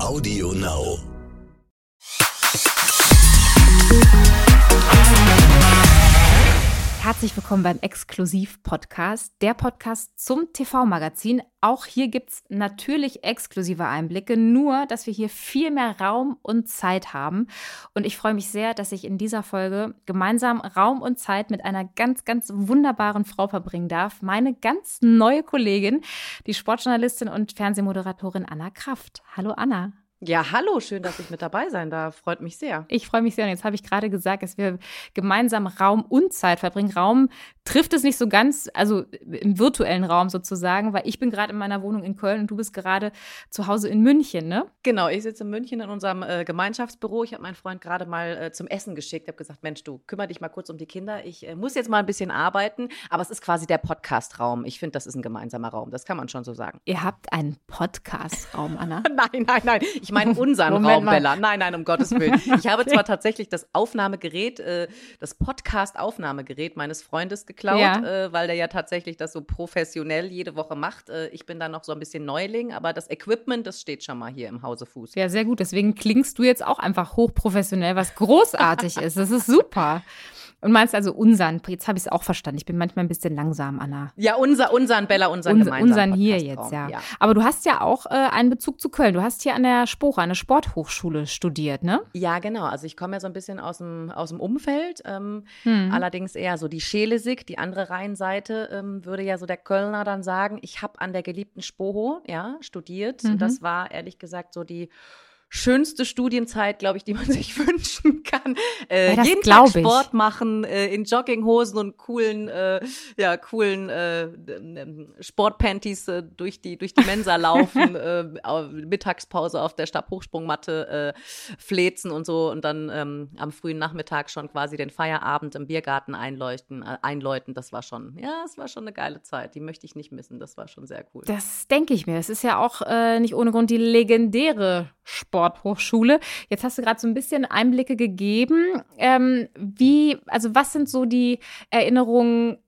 Audio Now. Herzlich willkommen beim Exklusiv-Podcast, der Podcast zum TV-Magazin. Auch hier gibt es natürlich exklusive Einblicke, nur dass wir hier viel mehr Raum und Zeit haben. Und ich freue mich sehr, dass ich in dieser Folge gemeinsam Raum und Zeit mit einer ganz, ganz wunderbaren Frau verbringen darf. Meine ganz neue Kollegin, die Sportjournalistin und Fernsehmoderatorin Anna Kraft. Hallo Anna. Ja, hallo, schön, dass ich mit dabei sein darf. Freut mich sehr. Ich freue mich sehr. Und jetzt habe ich gerade gesagt, dass wir gemeinsam Raum und Zeit verbringen. Raum trifft es nicht so ganz, also im virtuellen Raum sozusagen, weil ich bin gerade in meiner Wohnung in Köln und du bist gerade zu Hause in München, ne? Genau, ich sitze in München in unserem äh, Gemeinschaftsbüro. Ich habe meinen Freund gerade mal äh, zum Essen geschickt. Ich habe gesagt, Mensch, du kümmere dich mal kurz um die Kinder. Ich äh, muss jetzt mal ein bisschen arbeiten, aber es ist quasi der Podcast-Raum. Ich finde, das ist ein gemeinsamer Raum. Das kann man schon so sagen. Ihr habt einen Podcast-Raum, Anna? nein, nein, nein. Ich meine unseren Raum, mal. Bella. Nein, nein, um Gottes Willen. Ich habe zwar tatsächlich das Aufnahmegerät, äh, das Podcast-Aufnahmegerät meines Freundes geklaut, ja. äh, weil der ja tatsächlich das so professionell jede Woche macht. Äh, ich bin da noch so ein bisschen Neuling, aber das Equipment, das steht schon mal hier im Hause Fuß. Ja, sehr gut. Deswegen klingst du jetzt auch einfach hochprofessionell, was großartig ist. Das ist super. Und meinst also unseren, jetzt habe ich es auch verstanden. Ich bin manchmal ein bisschen langsam, Anna. Ja, unser, unseren, Bella, unseren Unser, Unseren hier jetzt, ja. ja. Aber du hast ja auch äh, einen Bezug zu Köln. Du hast hier an der Spore, an der Sporthochschule studiert, ne? Ja, genau. Also ich komme ja so ein bisschen aus dem, aus dem Umfeld. Ähm, hm. Allerdings eher so die Schelesig, die andere Rheinseite, ähm, würde ja so der Kölner dann sagen, ich habe an der geliebten Spoho, ja, studiert. Mhm. Das war ehrlich gesagt so die schönste Studienzeit, glaube ich, die man sich wünschen kann. Äh, jeden Tag Sport machen, äh, in Jogginghosen und coolen, äh, ja, coolen äh, Sportpanties äh, durch die durch die Mensa laufen, äh, Mittagspause auf der Stabhochsprungmatte äh, flezen und so und dann ähm, am frühen Nachmittag schon quasi den Feierabend im Biergarten einleuchten, äh, einläuten. Das war schon, ja, es war schon eine geile Zeit. Die möchte ich nicht missen. Das war schon sehr cool. Das denke ich mir. Es ist ja auch äh, nicht ohne Grund die legendäre Sport Sporthochschule. Jetzt hast du gerade so ein bisschen Einblicke gegeben. Ähm, wie, also was sind so die Erinnerungen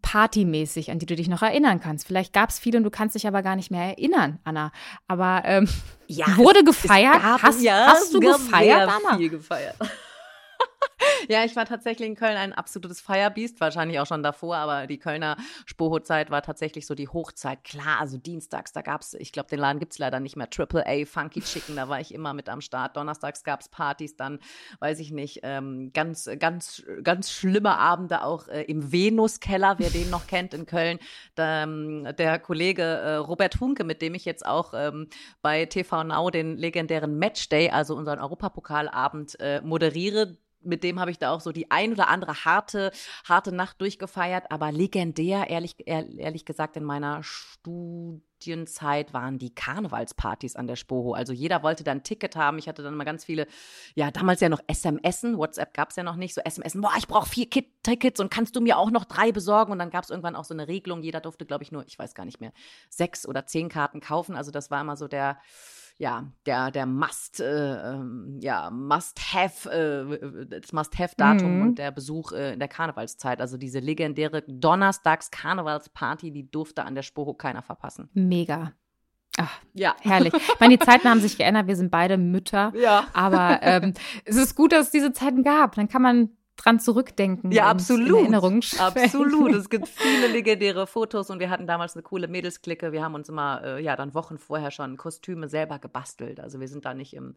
partymäßig, an die du dich noch erinnern kannst? Vielleicht gab es viele und du kannst dich aber gar nicht mehr erinnern, Anna. Aber ähm, ja, wurde gefeiert? Gab, hast, ja, hast du gefeiert, Anna? Viel gefeiert. ja, ich war tatsächlich in Köln ein absolutes Firebeast, wahrscheinlich auch schon davor, aber die Kölner Spoho-Zeit war tatsächlich so die Hochzeit. Klar, also dienstags, da gab es, ich glaube, den Laden gibt es leider nicht mehr, Triple A, Funky Chicken, da war ich immer mit am Start. Donnerstags gab es Partys, dann, weiß ich nicht, ähm, ganz, ganz, ganz schlimme Abende auch äh, im Venus-Keller, wer den noch kennt in Köln. Da, ähm, der Kollege äh, Robert Hunke, mit dem ich jetzt auch ähm, bei TV Now den legendären Matchday, also unseren Europapokalabend, äh, moderiere mit dem habe ich da auch so die ein oder andere harte, harte Nacht durchgefeiert, aber legendär, ehrlich, ehrlich gesagt, in meiner Studienzeit waren die Karnevalspartys an der Spoho. Also jeder wollte dann ein Ticket haben. Ich hatte dann mal ganz viele, ja, damals ja noch SMSen, WhatsApp gab es ja noch nicht, so SMSen, boah, ich brauche vier Tickets und kannst du mir auch noch drei besorgen? Und dann gab es irgendwann auch so eine Regelung, jeder durfte, glaube ich, nur, ich weiß gar nicht mehr, sechs oder zehn Karten kaufen. Also das war immer so der ja, der, der Must, äh, ähm, ja, Must-Have, äh, das Must-Have-Datum mhm. und der Besuch äh, in der Karnevalszeit. Also diese legendäre Donnerstags-Karnevalsparty, die durfte an der Sporo keiner verpassen. Mega. Ach, ja. Herrlich. Ich meine, die Zeiten haben sich geändert. Wir sind beide Mütter. Ja. Aber ähm, es ist gut, dass es diese Zeiten gab. Dann kann man dran zurückdenken. Ja, absolut. absolut. Es gibt viele legendäre Fotos und wir hatten damals eine coole Mädelsklicke. Wir haben uns immer, äh, ja, dann Wochen vorher schon Kostüme selber gebastelt. Also wir sind da nicht im,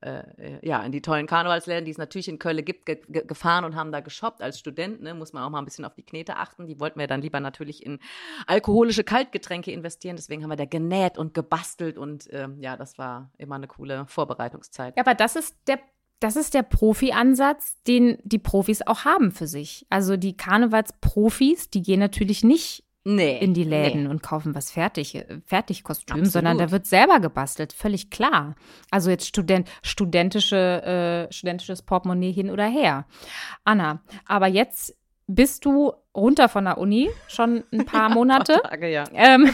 äh, ja, in die tollen Karnevalsläden, die es natürlich in Köln gibt, ge ge gefahren und haben da geshoppt. Als Student, ne, muss man auch mal ein bisschen auf die Knete achten. Die wollten wir dann lieber natürlich in alkoholische Kaltgetränke investieren. Deswegen haben wir da genäht und gebastelt und äh, ja, das war immer eine coole Vorbereitungszeit. Ja, aber das ist der das ist der Profi-Ansatz, den die Profis auch haben für sich. Also die Karnevalsprofis, die gehen natürlich nicht nee, in die Läden nee. und kaufen was fertig, Fertigkostüm, Absolut. sondern da wird selber gebastelt, völlig klar. Also jetzt Student, studentische, äh, studentisches Portemonnaie hin oder her. Anna, aber jetzt bist du runter von der Uni, schon ein paar ja, Monate. Tage, ja. Ähm,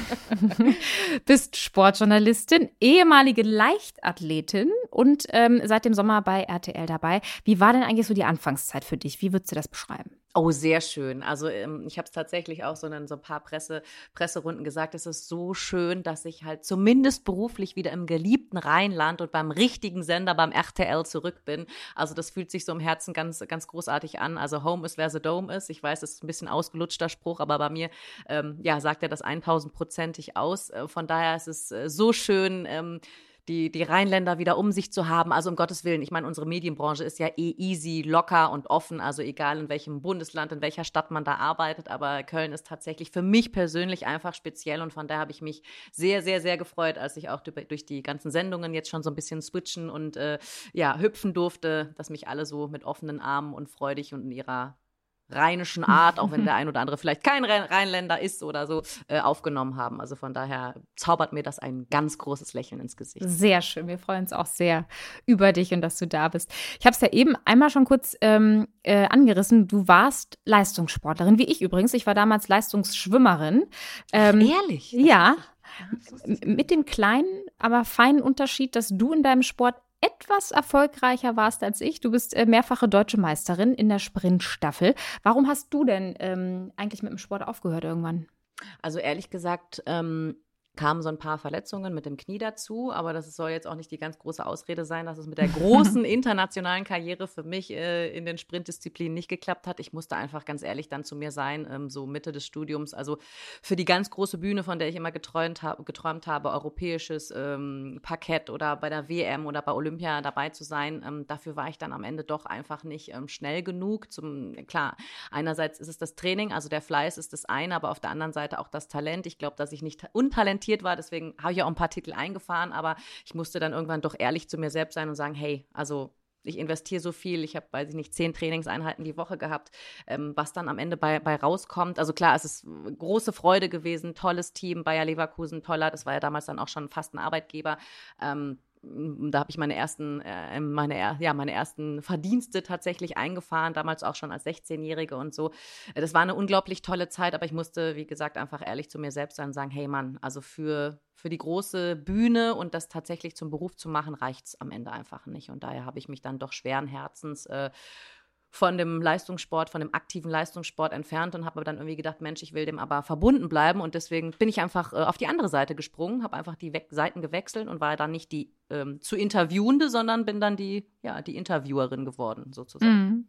bist Sportjournalistin, ehemalige Leichtathletin und ähm, seit dem Sommer bei RTL dabei. Wie war denn eigentlich so die Anfangszeit für dich? Wie würdest du das beschreiben? Oh, sehr schön. Also ähm, ich habe es tatsächlich auch so in so ein paar Presse, Presserunden gesagt, es ist so schön, dass ich halt zumindest beruflich wieder im geliebten Rheinland und beim richtigen Sender, beim RTL zurück bin. Also das fühlt sich so im Herzen ganz, ganz großartig an. Also Home ist, wer the Dome ist. Ich weiß, es ist ein bisschen ausgelutschter Spruch, aber bei mir, ähm, ja, sagt er das 1000-prozentig aus. Äh, von daher ist es äh, so schön, ähm, die, die Rheinländer wieder um sich zu haben. Also um Gottes Willen, ich meine, unsere Medienbranche ist ja eh easy, locker und offen, also egal in welchem Bundesland, in welcher Stadt man da arbeitet, aber Köln ist tatsächlich für mich persönlich einfach speziell und von daher habe ich mich sehr, sehr, sehr gefreut, als ich auch durch die ganzen Sendungen jetzt schon so ein bisschen switchen und äh, ja, hüpfen durfte, dass mich alle so mit offenen Armen und freudig und in ihrer rheinischen Art, auch wenn der ein oder andere vielleicht kein Rheinländer ist oder so, äh, aufgenommen haben. Also von daher zaubert mir das ein ganz großes Lächeln ins Gesicht. Sehr schön. Wir freuen uns auch sehr über dich und dass du da bist. Ich habe es ja eben einmal schon kurz ähm, äh, angerissen. Du warst Leistungssportlerin, wie ich übrigens. Ich war damals Leistungsschwimmerin. Ähm, Ehrlich? Ja. Mit dem kleinen, aber feinen Unterschied, dass du in deinem Sport etwas erfolgreicher warst als ich. Du bist äh, mehrfache deutsche Meisterin in der Sprintstaffel. Warum hast du denn ähm, eigentlich mit dem Sport aufgehört irgendwann? Also ehrlich gesagt, ähm, kamen so ein paar Verletzungen mit dem Knie dazu, aber das soll jetzt auch nicht die ganz große Ausrede sein, dass es mit der großen internationalen Karriere für mich äh, in den Sprintdisziplinen nicht geklappt hat. Ich musste einfach ganz ehrlich dann zu mir sein, ähm, so Mitte des Studiums. Also für die ganz große Bühne, von der ich immer geträumt, hab, geträumt habe, europäisches ähm, Parkett oder bei der WM oder bei Olympia dabei zu sein, ähm, dafür war ich dann am Ende doch einfach nicht ähm, schnell genug. Zum, klar, einerseits ist es das Training, also der Fleiß ist das eine, aber auf der anderen Seite auch das Talent. Ich glaube, dass ich nicht untalentiert talentiert war. Deswegen habe ich auch ein paar Titel eingefahren, aber ich musste dann irgendwann doch ehrlich zu mir selbst sein und sagen, hey, also ich investiere so viel, ich habe, weiß ich nicht, zehn Trainingseinheiten die Woche gehabt, ähm, was dann am Ende bei, bei rauskommt. Also klar, es ist große Freude gewesen, tolles Team, Bayer Leverkusen, toller, das war ja damals dann auch schon fast ein Arbeitgeber. Ähm, da habe ich meine ersten, äh, meine, ja, meine ersten Verdienste tatsächlich eingefahren, damals auch schon als 16-Jährige und so. Das war eine unglaublich tolle Zeit, aber ich musste, wie gesagt, einfach ehrlich zu mir selbst sein und sagen, hey Mann, also für, für die große Bühne und das tatsächlich zum Beruf zu machen, reicht es am Ende einfach nicht. Und daher habe ich mich dann doch schweren Herzens äh, von dem Leistungssport, von dem aktiven Leistungssport entfernt und habe aber dann irgendwie gedacht, Mensch, ich will dem aber verbunden bleiben und deswegen bin ich einfach äh, auf die andere Seite gesprungen, habe einfach die We Seiten gewechselt und war dann nicht die ähm, zu Interviewende, sondern bin dann die, ja, die Interviewerin geworden, sozusagen. Mhm.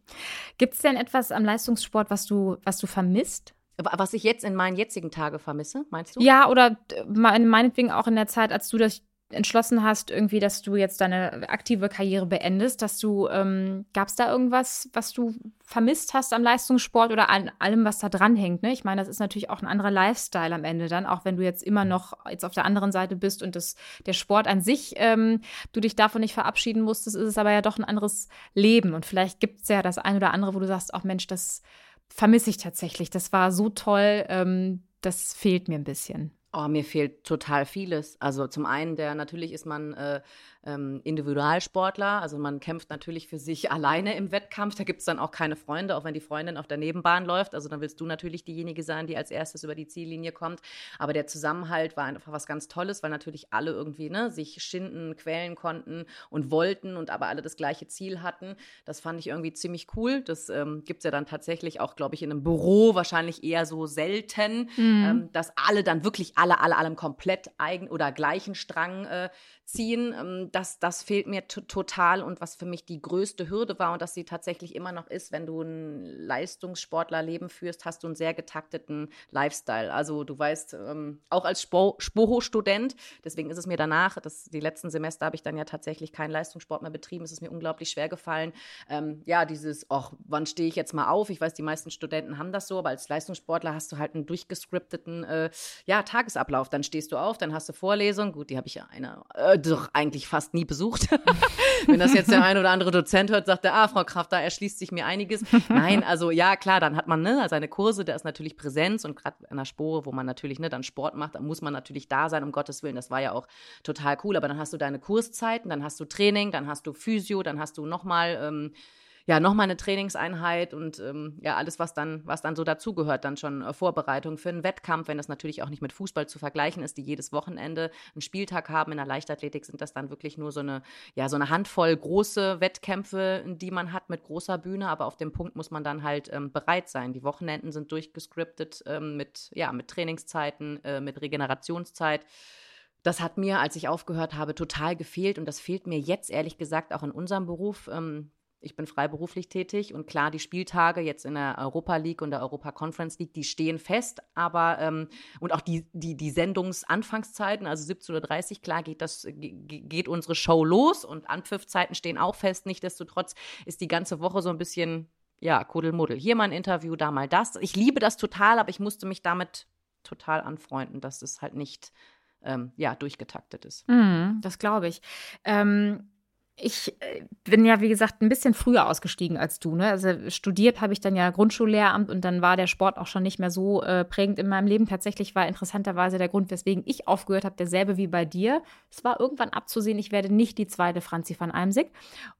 Gibt es denn etwas am Leistungssport, was du, was du vermisst? Was ich jetzt in meinen jetzigen Tagen vermisse, meinst du? Ja, oder meinetwegen auch in der Zeit, als du das entschlossen hast, irgendwie, dass du jetzt deine aktive Karriere beendest, dass du, ähm, gab es da irgendwas, was du vermisst hast am Leistungssport oder an allem, was da dran hängt? Ne? Ich meine, das ist natürlich auch ein anderer Lifestyle am Ende dann, auch wenn du jetzt immer noch jetzt auf der anderen Seite bist und das, der Sport an sich, ähm, du dich davon nicht verabschieden musstest, ist es aber ja doch ein anderes Leben. Und vielleicht gibt es ja das ein oder andere, wo du sagst, auch Mensch, das vermisse ich tatsächlich. Das war so toll, ähm, das fehlt mir ein bisschen. Oh, mir fehlt total vieles. Also zum einen, der natürlich ist man äh, ähm, Individualsportler. Also man kämpft natürlich für sich alleine im Wettkampf. Da gibt es dann auch keine Freunde, auch wenn die Freundin auf der Nebenbahn läuft. Also dann willst du natürlich diejenige sein, die als erstes über die Ziellinie kommt. Aber der Zusammenhalt war einfach was ganz Tolles, weil natürlich alle irgendwie ne, sich schinden, quälen konnten und wollten und aber alle das gleiche Ziel hatten. Das fand ich irgendwie ziemlich cool. Das ähm, gibt es ja dann tatsächlich auch, glaube ich, in einem Büro wahrscheinlich eher so selten, mhm. ähm, dass alle dann wirklich alle, alle, alle komplett eigen oder gleichen Strang äh, ziehen. Ähm, das, das fehlt mir total und was für mich die größte Hürde war und dass sie tatsächlich immer noch ist, wenn du ein Leistungssportlerleben führst, hast du einen sehr getakteten Lifestyle. Also du weißt, ähm, auch als Spoho-Student, deswegen ist es mir danach, das, die letzten Semester habe ich dann ja tatsächlich keinen Leistungssport mehr betrieben, es ist mir unglaublich schwer gefallen. Ähm, ja, dieses, ach, wann stehe ich jetzt mal auf? Ich weiß, die meisten Studenten haben das so, aber als Leistungssportler hast du halt einen durchgescripteten äh, ja, Tagesablauf. Dann stehst du auf, dann hast du Vorlesung, gut, die habe ich ja eine äh, doch eigentlich fast nie besucht. Wenn das jetzt der ein oder andere Dozent hört, sagt er, ah, Frau Kraft, da erschließt sich mir einiges. Nein, also ja, klar, dann hat man ne, seine Kurse, da ist natürlich Präsenz und gerade an der Spore, wo man natürlich ne, dann Sport macht, da muss man natürlich da sein, um Gottes Willen. Das war ja auch total cool. Aber dann hast du deine Kurszeiten, dann hast du Training, dann hast du Physio, dann hast du nochmal ähm, ja, nochmal eine Trainingseinheit und ähm, ja, alles, was dann, was dann so dazugehört, dann schon äh, Vorbereitung für einen Wettkampf, wenn das natürlich auch nicht mit Fußball zu vergleichen ist, die jedes Wochenende einen Spieltag haben. In der Leichtathletik sind das dann wirklich nur so eine, ja, so eine Handvoll große Wettkämpfe, die man hat mit großer Bühne, aber auf dem Punkt muss man dann halt ähm, bereit sein. Die Wochenenden sind durchgescriptet ähm, mit, ja, mit Trainingszeiten, äh, mit Regenerationszeit. Das hat mir, als ich aufgehört habe, total gefehlt und das fehlt mir jetzt ehrlich gesagt auch in unserem Beruf. Ähm, ich bin freiberuflich tätig und klar, die Spieltage jetzt in der Europa League und der Europa Conference League, die stehen fest, aber ähm, und auch die, die, die Sendungsanfangszeiten, also 17.30 Uhr, klar geht das, geht unsere Show los und Anpfiffzeiten stehen auch fest. Nichtsdestotrotz ist die ganze Woche so ein bisschen, ja, Kuddelmuddel. Hier mal ein Interview, da mal das. Ich liebe das total, aber ich musste mich damit total anfreunden, dass es halt nicht ähm, ja, durchgetaktet ist. Mm, das glaube ich. Ähm ich äh, bin ja, wie gesagt, ein bisschen früher ausgestiegen als du. Ne? Also studiert habe ich dann ja Grundschullehramt und dann war der Sport auch schon nicht mehr so äh, prägend in meinem Leben. Tatsächlich war interessanterweise der Grund, weswegen ich aufgehört habe, derselbe wie bei dir. Es war irgendwann abzusehen, ich werde nicht die zweite Franzi van Eimsig.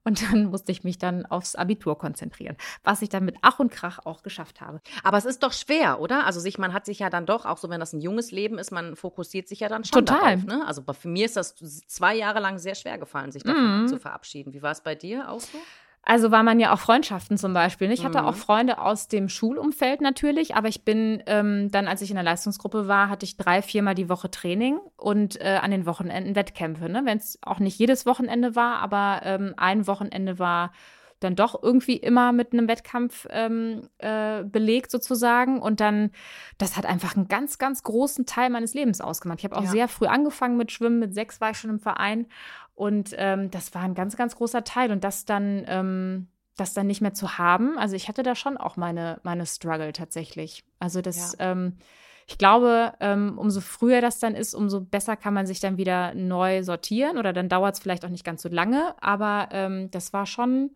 Und dann musste ich mich dann aufs Abitur konzentrieren, was ich dann mit Ach und Krach auch geschafft habe. Aber es ist doch schwer, oder? Also sich, man hat sich ja dann doch, auch so wenn das ein junges Leben ist, man fokussiert sich ja dann schon Total. darauf. Ne? Also für mir ist das zwei Jahre lang sehr schwer gefallen, sich davon mm. zu verabschieden. Wie war es bei dir auch so? Also war man ja auch Freundschaften zum Beispiel. Ich hatte mhm. auch Freunde aus dem Schulumfeld natürlich, aber ich bin ähm, dann, als ich in der Leistungsgruppe war, hatte ich drei, viermal die Woche Training und äh, an den Wochenenden Wettkämpfe. Ne? Wenn es auch nicht jedes Wochenende war, aber ähm, ein Wochenende war dann doch irgendwie immer mit einem Wettkampf ähm, äh, belegt sozusagen. Und dann, das hat einfach einen ganz, ganz großen Teil meines Lebens ausgemacht. Ich habe auch ja. sehr früh angefangen mit Schwimmen. Mit sechs war ich schon im Verein. Und ähm, das war ein ganz, ganz großer Teil. Und das dann, ähm, das dann nicht mehr zu haben. Also ich hatte da schon auch meine, meine Struggle tatsächlich. Also das, ja. ähm, ich glaube, ähm, umso früher das dann ist, umso besser kann man sich dann wieder neu sortieren oder dann dauert es vielleicht auch nicht ganz so lange. Aber ähm, das war schon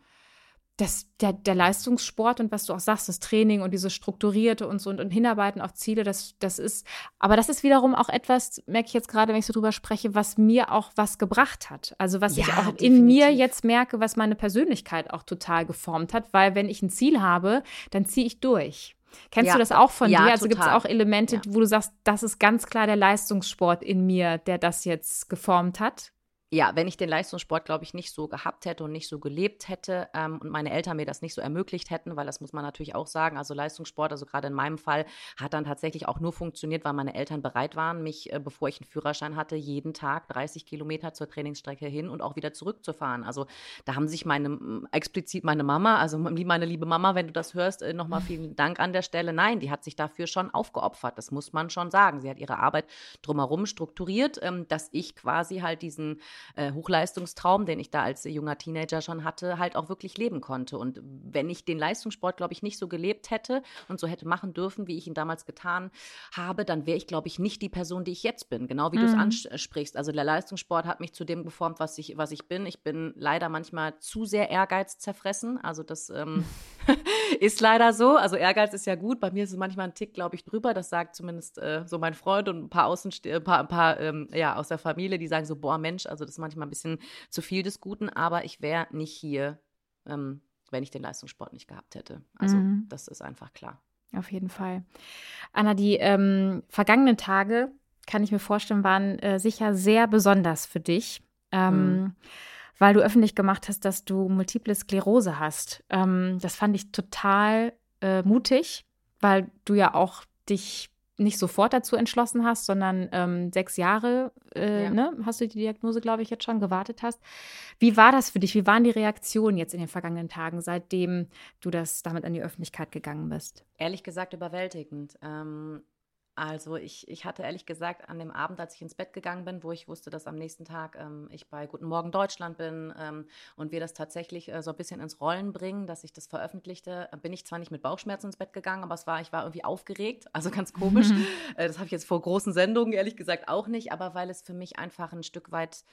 das, der, der Leistungssport und was du auch sagst, das Training und dieses Strukturierte und so und, und Hinarbeiten auf Ziele, das, das ist, aber das ist wiederum auch etwas, merke ich jetzt gerade, wenn ich so drüber spreche, was mir auch was gebracht hat. Also was ja, ich auch definitiv. in mir jetzt merke, was meine Persönlichkeit auch total geformt hat, weil wenn ich ein Ziel habe, dann ziehe ich durch. Kennst ja. du das auch von ja, dir? Also gibt es auch Elemente, wo du sagst, das ist ganz klar der Leistungssport in mir, der das jetzt geformt hat? Ja, wenn ich den Leistungssport, glaube ich, nicht so gehabt hätte und nicht so gelebt hätte ähm, und meine Eltern mir das nicht so ermöglicht hätten, weil das muss man natürlich auch sagen, also Leistungssport, also gerade in meinem Fall, hat dann tatsächlich auch nur funktioniert, weil meine Eltern bereit waren, mich, äh, bevor ich einen Führerschein hatte, jeden Tag 30 Kilometer zur Trainingsstrecke hin und auch wieder zurückzufahren. Also da haben sich meine, explizit meine Mama, also meine liebe Mama, wenn du das hörst, äh, nochmal vielen Dank an der Stelle. Nein, die hat sich dafür schon aufgeopfert, das muss man schon sagen. Sie hat ihre Arbeit drumherum strukturiert, ähm, dass ich quasi halt diesen äh, Hochleistungstraum, den ich da als junger Teenager schon hatte, halt auch wirklich leben konnte. Und wenn ich den Leistungssport, glaube ich, nicht so gelebt hätte und so hätte machen dürfen, wie ich ihn damals getan habe, dann wäre ich, glaube ich, nicht die Person, die ich jetzt bin. Genau wie mhm. du es ansprichst. Also der Leistungssport hat mich zu dem geformt, was ich, was ich bin. Ich bin leider manchmal zu sehr Ehrgeiz zerfressen. Also das ähm, ist leider so. Also Ehrgeiz ist ja gut. Bei mir ist es manchmal ein Tick, glaube ich, drüber. Das sagt zumindest äh, so mein Freund und ein paar Außenste ein paar, ein paar ähm, ja, aus der Familie, die sagen so, boah Mensch, also das ist manchmal ein bisschen zu viel des Guten, aber ich wäre nicht hier, ähm, wenn ich den Leistungssport nicht gehabt hätte. Also mhm. das ist einfach klar. Auf jeden Fall. Anna, die ähm, vergangenen Tage, kann ich mir vorstellen, waren äh, sicher sehr besonders für dich. Ähm, mhm weil du öffentlich gemacht hast, dass du multiple Sklerose hast. Ähm, das fand ich total äh, mutig, weil du ja auch dich nicht sofort dazu entschlossen hast, sondern ähm, sechs Jahre äh, ja. ne, hast du die Diagnose, glaube ich, jetzt schon gewartet hast. Wie war das für dich? Wie waren die Reaktionen jetzt in den vergangenen Tagen, seitdem du das damit an die Öffentlichkeit gegangen bist? Ehrlich gesagt überwältigend. Ähm, also ich, ich hatte ehrlich gesagt an dem Abend, als ich ins Bett gegangen bin, wo ich wusste, dass am nächsten Tag ähm, ich bei Guten Morgen Deutschland bin ähm, und wir das tatsächlich äh, so ein bisschen ins Rollen bringen, dass ich das veröffentlichte, bin ich zwar nicht mit Bauchschmerzen ins Bett gegangen, aber es war, ich war irgendwie aufgeregt, also ganz komisch. Mhm. Äh, das habe ich jetzt vor großen Sendungen ehrlich gesagt auch nicht, aber weil es für mich einfach ein Stück weit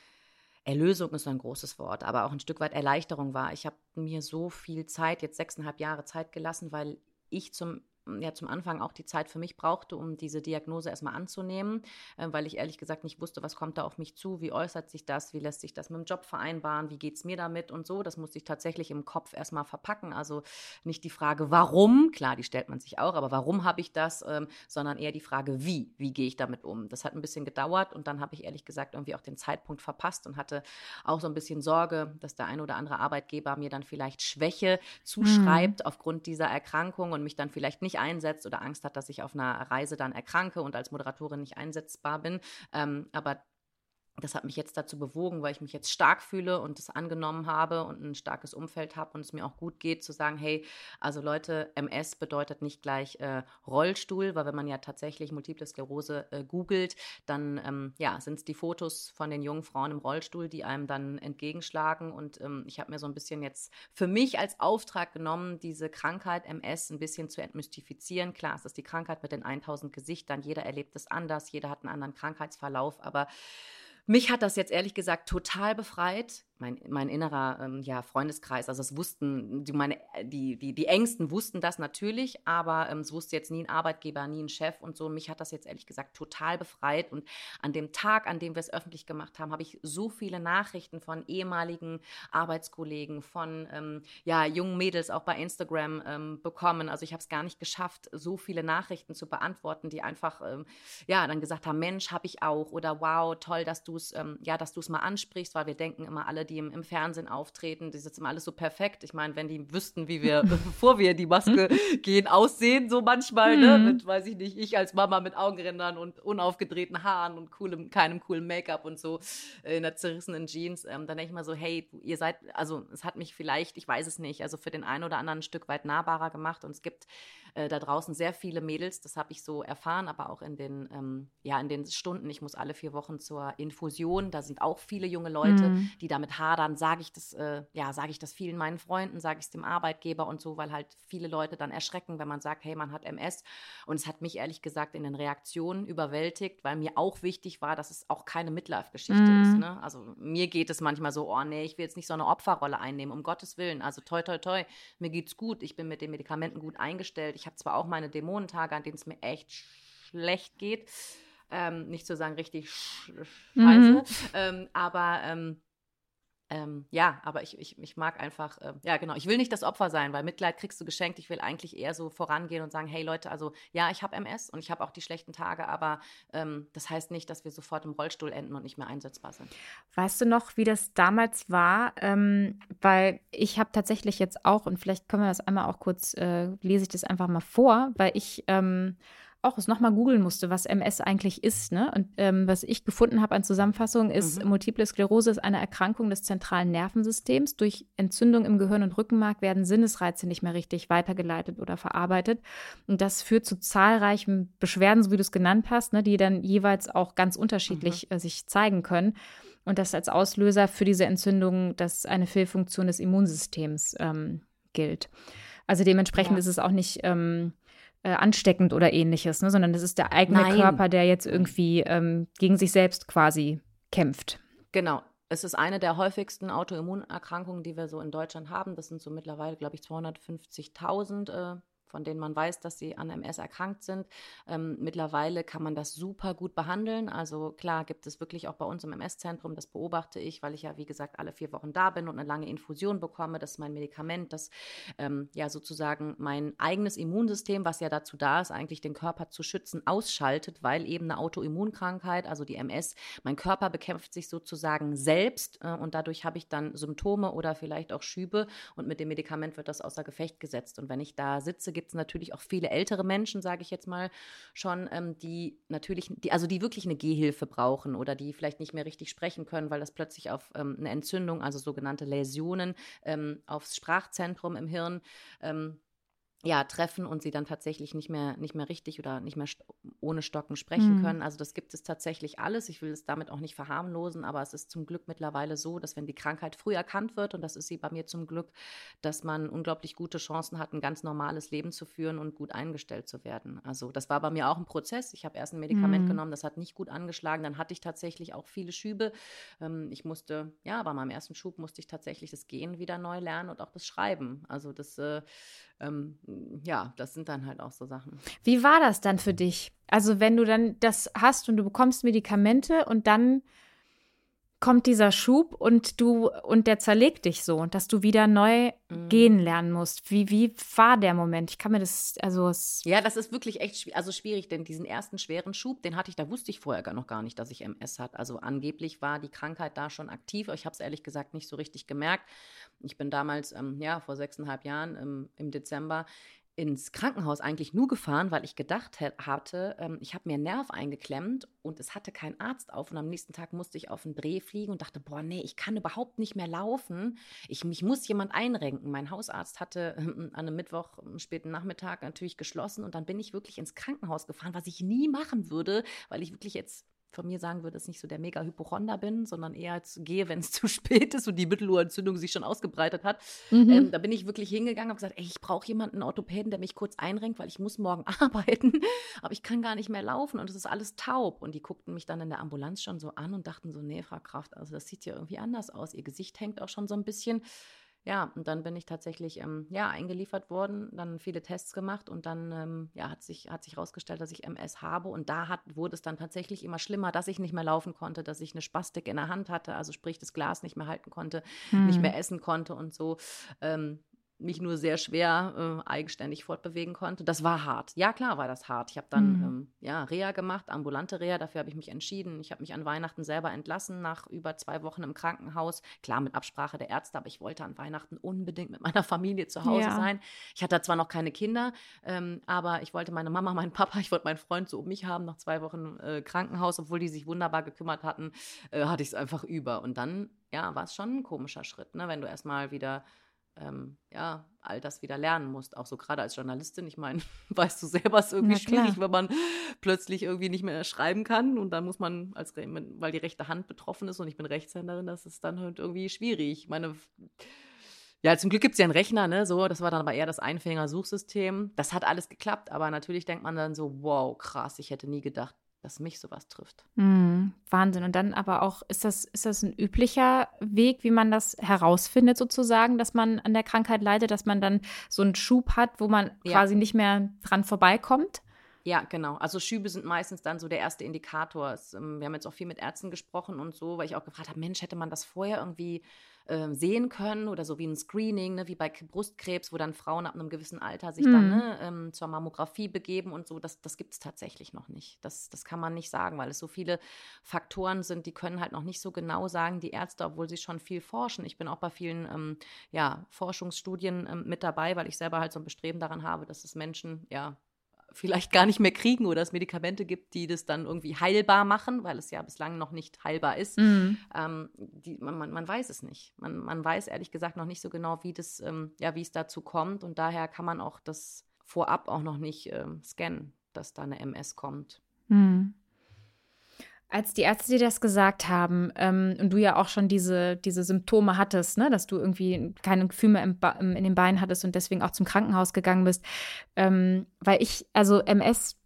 Erlösung ist so ein großes Wort, aber auch ein Stück weit Erleichterung war. Ich habe mir so viel Zeit, jetzt sechseinhalb Jahre Zeit gelassen, weil ich zum ja zum Anfang auch die Zeit für mich brauchte, um diese Diagnose erstmal anzunehmen, äh, weil ich ehrlich gesagt nicht wusste, was kommt da auf mich zu, wie äußert sich das, wie lässt sich das mit dem Job vereinbaren, wie geht es mir damit und so. Das musste ich tatsächlich im Kopf erstmal verpacken. Also nicht die Frage, warum, klar, die stellt man sich auch, aber warum habe ich das, ähm, sondern eher die Frage, wie, wie gehe ich damit um. Das hat ein bisschen gedauert und dann habe ich ehrlich gesagt irgendwie auch den Zeitpunkt verpasst und hatte auch so ein bisschen Sorge, dass der ein oder andere Arbeitgeber mir dann vielleicht Schwäche zuschreibt mhm. aufgrund dieser Erkrankung und mich dann vielleicht nicht einsetzt oder Angst hat, dass ich auf einer Reise dann erkranke und als Moderatorin nicht einsetzbar bin. Ähm, aber das hat mich jetzt dazu bewogen, weil ich mich jetzt stark fühle und es angenommen habe und ein starkes Umfeld habe und es mir auch gut geht, zu sagen, hey, also Leute, MS bedeutet nicht gleich äh, Rollstuhl, weil wenn man ja tatsächlich Multiple Sklerose äh, googelt, dann ähm, ja, sind es die Fotos von den jungen Frauen im Rollstuhl, die einem dann entgegenschlagen. Und ähm, ich habe mir so ein bisschen jetzt für mich als Auftrag genommen, diese Krankheit MS ein bisschen zu entmystifizieren. Klar, es ist die Krankheit mit den 1000 Gesichtern, jeder erlebt es anders, jeder hat einen anderen Krankheitsverlauf, aber mich hat das jetzt ehrlich gesagt total befreit, mein, mein innerer ähm, ja, Freundeskreis, also es wussten, die, meine, die, die, die Ängsten wussten das natürlich, aber ähm, es wusste jetzt nie ein Arbeitgeber, nie ein Chef und so. Mich hat das jetzt ehrlich gesagt total befreit. Und an dem Tag, an dem wir es öffentlich gemacht haben, habe ich so viele Nachrichten von ehemaligen Arbeitskollegen, von ähm, ja, jungen Mädels auch bei Instagram ähm, bekommen. Also ich habe es gar nicht geschafft, so viele Nachrichten zu beantworten, die einfach ähm, ja dann gesagt haben, Mensch, habe ich auch oder wow, toll, dass du es ähm, ja, dass du es mal ansprichst, weil wir denken immer alle, die im, im Fernsehen auftreten, die sitzen alles so perfekt. Ich meine, wenn die wüssten, wie wir, bevor wir die Maske gehen, aussehen, so manchmal, ne? Mhm. Mit, weiß ich nicht, ich als Mama mit Augenrändern und unaufgedrehten Haaren und coolem, keinem coolen Make-up und so äh, in der zerrissenen Jeans, ähm, dann denke ich mal so, hey, ihr seid, also es hat mich vielleicht, ich weiß es nicht, also für den einen oder anderen ein Stück weit nahbarer gemacht und es gibt äh, da draußen sehr viele Mädels, das habe ich so erfahren, aber auch in den, ähm, ja, in den Stunden, ich muss alle vier Wochen zur Infusion, da sind auch viele junge Leute, mhm. die damit hadern, sage ich das, äh, ja, sage ich das vielen meinen Freunden, sage ich es dem Arbeitgeber und so, weil halt viele Leute dann erschrecken, wenn man sagt, hey, man hat MS. Und es hat mich ehrlich gesagt in den Reaktionen überwältigt, weil mir auch wichtig war, dass es auch keine Midlife-Geschichte mhm. ist. Ne? Also mir geht es manchmal so, oh nee, ich will jetzt nicht so eine Opferrolle einnehmen, um Gottes Willen. Also toi, toi, toi, mir geht's gut, ich bin mit den Medikamenten gut eingestellt. Ich habe zwar auch meine Dämonentage, an denen es mir echt schlecht geht. Ähm, nicht zu sagen richtig sch scheiße, mhm. ähm, aber ähm, ähm, ja, aber ich, ich, ich mag einfach, äh, ja genau, ich will nicht das Opfer sein, weil Mitleid kriegst du geschenkt. Ich will eigentlich eher so vorangehen und sagen, hey Leute, also ja, ich habe MS und ich habe auch die schlechten Tage, aber ähm, das heißt nicht, dass wir sofort im Rollstuhl enden und nicht mehr einsetzbar sind. Weißt du noch, wie das damals war? Ähm, weil ich habe tatsächlich jetzt auch, und vielleicht können wir das einmal auch kurz, äh, lese ich das einfach mal vor, weil ich ähm, auch es nochmal googeln musste, was MS eigentlich ist. Ne? Und ähm, was ich gefunden habe an Zusammenfassung ist, mhm. Multiple Sklerose ist eine Erkrankung des zentralen Nervensystems. Durch Entzündung im Gehirn und Rückenmark werden Sinnesreize nicht mehr richtig weitergeleitet oder verarbeitet. Und das führt zu zahlreichen Beschwerden, so wie du es genannt hast, ne, die dann jeweils auch ganz unterschiedlich mhm. äh, sich zeigen können. Und das als Auslöser für diese Entzündung, dass eine Fehlfunktion des Immunsystems ähm, gilt. Also dementsprechend ja. ist es auch nicht ähm, äh, ansteckend oder ähnliches, ne? sondern das ist der eigene Nein. Körper, der jetzt irgendwie ähm, gegen sich selbst quasi kämpft. Genau. Es ist eine der häufigsten Autoimmunerkrankungen, die wir so in Deutschland haben. Das sind so mittlerweile, glaube ich, 250.000 äh, von denen man weiß, dass sie an MS erkrankt sind. Ähm, mittlerweile kann man das super gut behandeln. Also klar gibt es wirklich auch bei uns im MS-Zentrum, das beobachte ich, weil ich ja, wie gesagt, alle vier Wochen da bin und eine lange Infusion bekomme. Das ist mein Medikament, das ähm, ja sozusagen mein eigenes Immunsystem, was ja dazu da ist, eigentlich den Körper zu schützen, ausschaltet, weil eben eine Autoimmunkrankheit, also die MS, mein Körper bekämpft sich sozusagen selbst äh, und dadurch habe ich dann Symptome oder vielleicht auch Schübe und mit dem Medikament wird das außer Gefecht gesetzt. Und wenn ich da sitze, gibt es natürlich auch viele ältere Menschen, sage ich jetzt mal schon, ähm, die natürlich, die, also die wirklich eine Gehhilfe brauchen oder die vielleicht nicht mehr richtig sprechen können, weil das plötzlich auf ähm, eine Entzündung, also sogenannte Läsionen ähm, aufs Sprachzentrum im Hirn ähm, ja, treffen und sie dann tatsächlich nicht mehr, nicht mehr richtig oder nicht mehr st ohne Stocken sprechen mhm. können. Also das gibt es tatsächlich alles. Ich will es damit auch nicht verharmlosen, aber es ist zum Glück mittlerweile so, dass wenn die Krankheit früh erkannt wird, und das ist sie bei mir zum Glück, dass man unglaublich gute Chancen hat, ein ganz normales Leben zu führen und gut eingestellt zu werden. Also das war bei mir auch ein Prozess. Ich habe erst ein Medikament mhm. genommen, das hat nicht gut angeschlagen. Dann hatte ich tatsächlich auch viele Schübe. Ähm, ich musste, ja, bei meinem ersten Schub musste ich tatsächlich das Gehen wieder neu lernen und auch das Schreiben. Also das äh, ähm, ja, das sind dann halt auch so Sachen. Wie war das dann für dich? Also, wenn du dann das hast und du bekommst Medikamente und dann kommt dieser Schub und du und der zerlegt dich so dass du wieder neu mhm. gehen lernen musst. Wie, wie war der Moment? Ich kann mir das, also Ja, das ist wirklich echt also schwierig, denn diesen ersten schweren Schub, den hatte ich, da wusste ich vorher gar noch gar nicht, dass ich MS hat. Also angeblich war die Krankheit da schon aktiv, aber ich habe es ehrlich gesagt nicht so richtig gemerkt. Ich bin damals, ähm, ja, vor sechseinhalb Jahren ähm, im Dezember ins Krankenhaus eigentlich nur gefahren, weil ich gedacht hatte, ähm, ich habe mir einen Nerv eingeklemmt und es hatte kein Arzt auf. Und am nächsten Tag musste ich auf den Dreh fliegen und dachte, boah, nee, ich kann überhaupt nicht mehr laufen. Ich, mich muss jemand einrenken. Mein Hausarzt hatte äh, an einem Mittwoch, am späten Nachmittag natürlich geschlossen und dann bin ich wirklich ins Krankenhaus gefahren, was ich nie machen würde, weil ich wirklich jetzt von mir sagen würde, dass ich nicht so der mega Hypochonder bin, sondern eher gehe, wenn es zu spät ist und die Mittelohrentzündung sich schon ausgebreitet hat. Mhm. Ähm, da bin ich wirklich hingegangen und gesagt, ey, ich brauche jemanden, einen Orthopäden, der mich kurz einrenkt, weil ich muss morgen arbeiten, aber ich kann gar nicht mehr laufen und es ist alles taub. Und die guckten mich dann in der Ambulanz schon so an und dachten so, nee, Frau Kraft, also das sieht ja irgendwie anders aus. Ihr Gesicht hängt auch schon so ein bisschen. Ja, und dann bin ich tatsächlich ähm, ja, eingeliefert worden, dann viele Tests gemacht und dann ähm, ja, hat sich hat sich herausgestellt, dass ich MS habe. Und da hat, wurde es dann tatsächlich immer schlimmer, dass ich nicht mehr laufen konnte, dass ich eine Spastik in der Hand hatte, also sprich das Glas nicht mehr halten konnte, hm. nicht mehr essen konnte und so. Ähm, mich nur sehr schwer äh, eigenständig fortbewegen konnte. Das war hart. Ja, klar war das hart. Ich habe dann mhm. ähm, ja, Reha gemacht, ambulante Reha, dafür habe ich mich entschieden. Ich habe mich an Weihnachten selber entlassen, nach über zwei Wochen im Krankenhaus. Klar, mit Absprache der Ärzte, aber ich wollte an Weihnachten unbedingt mit meiner Familie zu Hause ja. sein. Ich hatte zwar noch keine Kinder, ähm, aber ich wollte meine Mama, meinen Papa, ich wollte meinen Freund so um mich haben, nach zwei Wochen äh, Krankenhaus, obwohl die sich wunderbar gekümmert hatten, äh, hatte ich es einfach über. Und dann, ja, war es schon ein komischer Schritt, ne? wenn du erstmal wieder ähm, ja, all das wieder lernen musst. Auch so gerade als Journalistin. Ich meine, weißt du selber, ist irgendwie schwierig, wenn man plötzlich irgendwie nicht mehr schreiben kann und dann muss man, als weil die rechte Hand betroffen ist und ich bin Rechtshänderin, das ist dann halt irgendwie schwierig. Ich meine, ja, zum Glück gibt es ja einen Rechner, ne? So, das war dann aber eher das Einfänger-Suchsystem. Das hat alles geklappt, aber natürlich denkt man dann so, wow, krass, ich hätte nie gedacht, dass mich sowas trifft. Mm, Wahnsinn. Und dann aber auch, ist das, ist das ein üblicher Weg, wie man das herausfindet, sozusagen, dass man an der Krankheit leidet, dass man dann so einen Schub hat, wo man ja. quasi nicht mehr dran vorbeikommt? Ja, genau. Also Schübe sind meistens dann so der erste Indikator. Es, ähm, wir haben jetzt auch viel mit Ärzten gesprochen und so, weil ich auch gefragt habe, Mensch, hätte man das vorher irgendwie äh, sehen können oder so wie ein Screening, ne, wie bei Brustkrebs, wo dann Frauen ab einem gewissen Alter sich mhm. dann ne, ähm, zur Mammographie begeben und so. Das, das gibt es tatsächlich noch nicht. Das, das kann man nicht sagen, weil es so viele Faktoren sind, die können halt noch nicht so genau sagen, die Ärzte, obwohl sie schon viel forschen. Ich bin auch bei vielen ähm, ja, Forschungsstudien ähm, mit dabei, weil ich selber halt so ein Bestreben daran habe, dass es Menschen ja vielleicht gar nicht mehr kriegen oder es Medikamente gibt, die das dann irgendwie heilbar machen, weil es ja bislang noch nicht heilbar ist. Mhm. Ähm, die, man, man, man, weiß es nicht. Man, man, weiß ehrlich gesagt noch nicht so genau, wie das, ähm, ja, wie es dazu kommt. Und daher kann man auch das vorab auch noch nicht ähm, scannen, dass da eine MS kommt. Mhm. Als die Ärzte dir das gesagt haben ähm, und du ja auch schon diese, diese Symptome hattest, ne, dass du irgendwie keine Gefühle mehr im in den Beinen hattest und deswegen auch zum Krankenhaus gegangen bist, ähm, weil ich, also MS,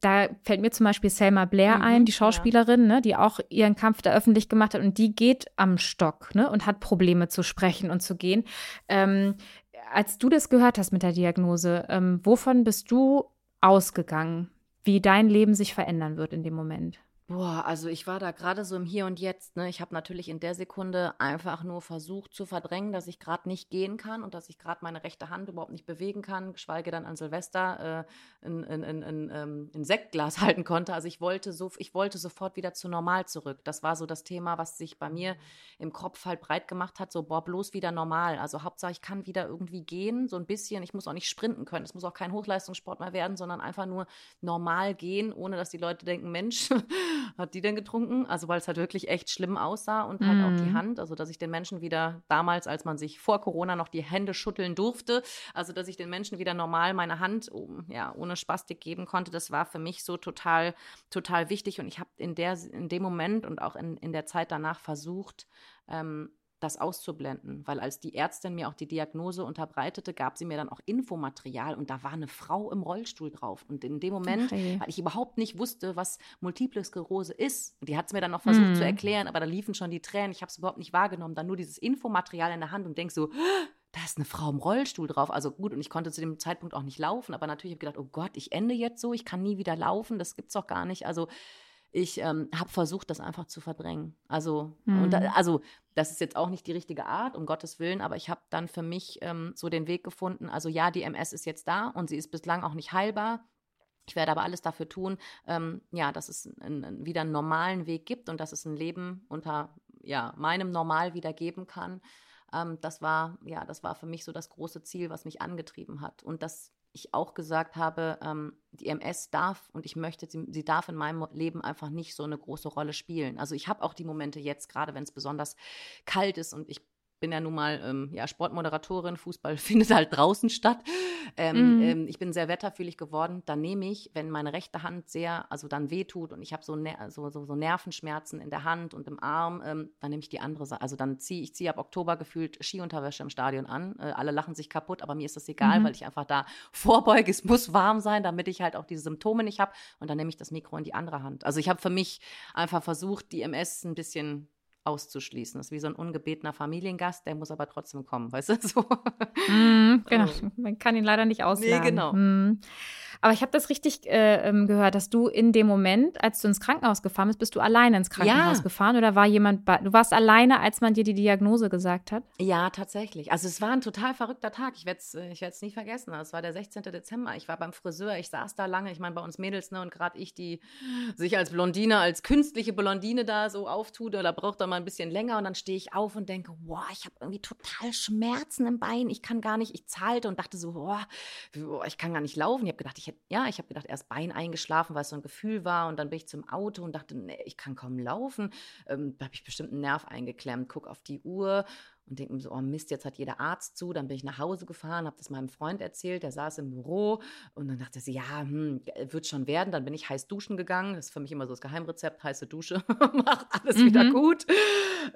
da fällt mir zum Beispiel Selma Blair mhm, ein, die Schauspielerin, ja. ne, die auch ihren Kampf da öffentlich gemacht hat und die geht am Stock ne, und hat Probleme zu sprechen und zu gehen. Ähm, als du das gehört hast mit der Diagnose, ähm, wovon bist du ausgegangen, wie dein Leben sich verändern wird in dem Moment? Boah, also ich war da gerade so im Hier und Jetzt. Ne? Ich habe natürlich in der Sekunde einfach nur versucht zu verdrängen, dass ich gerade nicht gehen kann und dass ich gerade meine rechte Hand überhaupt nicht bewegen kann, geschweige dann an Silvester äh, ein, ein, ein, ein, ähm, ein Sektglas halten konnte. Also ich wollte, so, ich wollte sofort wieder zu normal zurück. Das war so das Thema, was sich bei mir im Kopf halt breit gemacht hat. So, boah, bloß wieder normal. Also Hauptsache, ich kann wieder irgendwie gehen, so ein bisschen. Ich muss auch nicht sprinten können. Es muss auch kein Hochleistungssport mehr werden, sondern einfach nur normal gehen, ohne dass die Leute denken, Mensch, hat die denn getrunken? Also weil es halt wirklich echt schlimm aussah und halt mm. auch die mhm. Hand, also dass ich den Menschen wieder damals, als man sich vor Corona noch die Hände schütteln durfte, also dass ich den Menschen wieder normal meine Hand ja, ohne Spastik geben konnte, das war für mich so total, total wichtig und ich habe in, in dem Moment und auch in, in der Zeit danach versucht, ähm, das auszublenden, weil als die Ärztin mir auch die Diagnose unterbreitete, gab sie mir dann auch Infomaterial und da war eine Frau im Rollstuhl drauf. Und in dem Moment, okay. weil ich überhaupt nicht wusste, was Multiple Sklerose ist, die hat es mir dann noch versucht mm. zu erklären, aber da liefen schon die Tränen, ich habe es überhaupt nicht wahrgenommen, dann nur dieses Infomaterial in der Hand und denk so, da ist eine Frau im Rollstuhl drauf. Also gut, und ich konnte zu dem Zeitpunkt auch nicht laufen, aber natürlich habe ich gedacht, oh Gott, ich ende jetzt so, ich kann nie wieder laufen, das gibt's doch gar nicht. Also ich ähm, habe versucht, das einfach zu verdrängen. Also, mhm. da, also das ist jetzt auch nicht die richtige Art, um Gottes Willen, aber ich habe dann für mich ähm, so den Weg gefunden. Also ja, die MS ist jetzt da und sie ist bislang auch nicht heilbar. Ich werde aber alles dafür tun, ähm, ja, dass es ein, wieder einen normalen Weg gibt und dass es ein Leben unter ja, meinem Normal wieder geben kann. Ähm, das war, ja, das war für mich so das große Ziel, was mich angetrieben hat. Und das ich auch gesagt habe, ähm, die MS darf und ich möchte, sie, sie darf in meinem Leben einfach nicht so eine große Rolle spielen. Also ich habe auch die Momente jetzt, gerade wenn es besonders kalt ist und ich bin ja nun mal ähm, ja, Sportmoderatorin, Fußball findet halt draußen statt. Ähm, mhm. ähm, ich bin sehr wetterfühlig geworden. Dann nehme ich, wenn meine rechte Hand sehr, also dann wehtut und ich habe so, ner so, so, so, Nervenschmerzen in der Hand und im Arm, ähm, dann nehme ich die andere Seite. Also dann ziehe ich ziehe ab Oktober gefühlt Skiunterwäsche im Stadion an. Äh, alle lachen sich kaputt, aber mir ist das egal, mhm. weil ich einfach da vorbeuge. Es muss warm sein, damit ich halt auch diese Symptome nicht habe. Und dann nehme ich das Mikro in die andere Hand. Also ich habe für mich einfach versucht, die MS ein bisschen auszuschließen. Das ist wie so ein ungebetener Familiengast, der muss aber trotzdem kommen, weißt du? So. Mm, genau, ähm. man kann ihn leider nicht ausladen. Nee, genau. Mm. Aber ich habe das richtig äh, ähm, gehört, dass du in dem Moment, als du ins Krankenhaus gefahren bist, bist du alleine ins Krankenhaus ja. gefahren oder war jemand bei, du warst alleine, als man dir die Diagnose gesagt hat? Ja, tatsächlich. Also es war ein total verrückter Tag. Ich werde es äh, ich nie vergessen. Es war der 16. Dezember. Ich war beim Friseur. Ich saß da lange. Ich meine, bei uns Mädels, ne, und gerade ich, die sich als Blondine, als künstliche Blondine da so auftut, da braucht er mal ein bisschen länger. Und dann stehe ich auf und denke, wow, ich habe irgendwie total Schmerzen im Bein. Ich kann gar nicht, ich zahlte und dachte so, boah, ich kann gar nicht laufen. Ich habe gedacht, ich hätte ja, ich habe gedacht, erst Bein eingeschlafen, weil es so ein Gefühl war. Und dann bin ich zum Auto und dachte, nee, ich kann kaum laufen. Ähm, da habe ich bestimmt einen Nerv eingeklemmt, guck auf die Uhr und denke mir so, oh Mist, jetzt hat jeder Arzt zu. Dann bin ich nach Hause gefahren, habe das meinem Freund erzählt, der saß im Büro und dann dachte sie, ja, hm, wird schon werden. Dann bin ich heiß duschen gegangen. Das ist für mich immer so das Geheimrezept, heiße Dusche, macht alles mhm. wieder gut.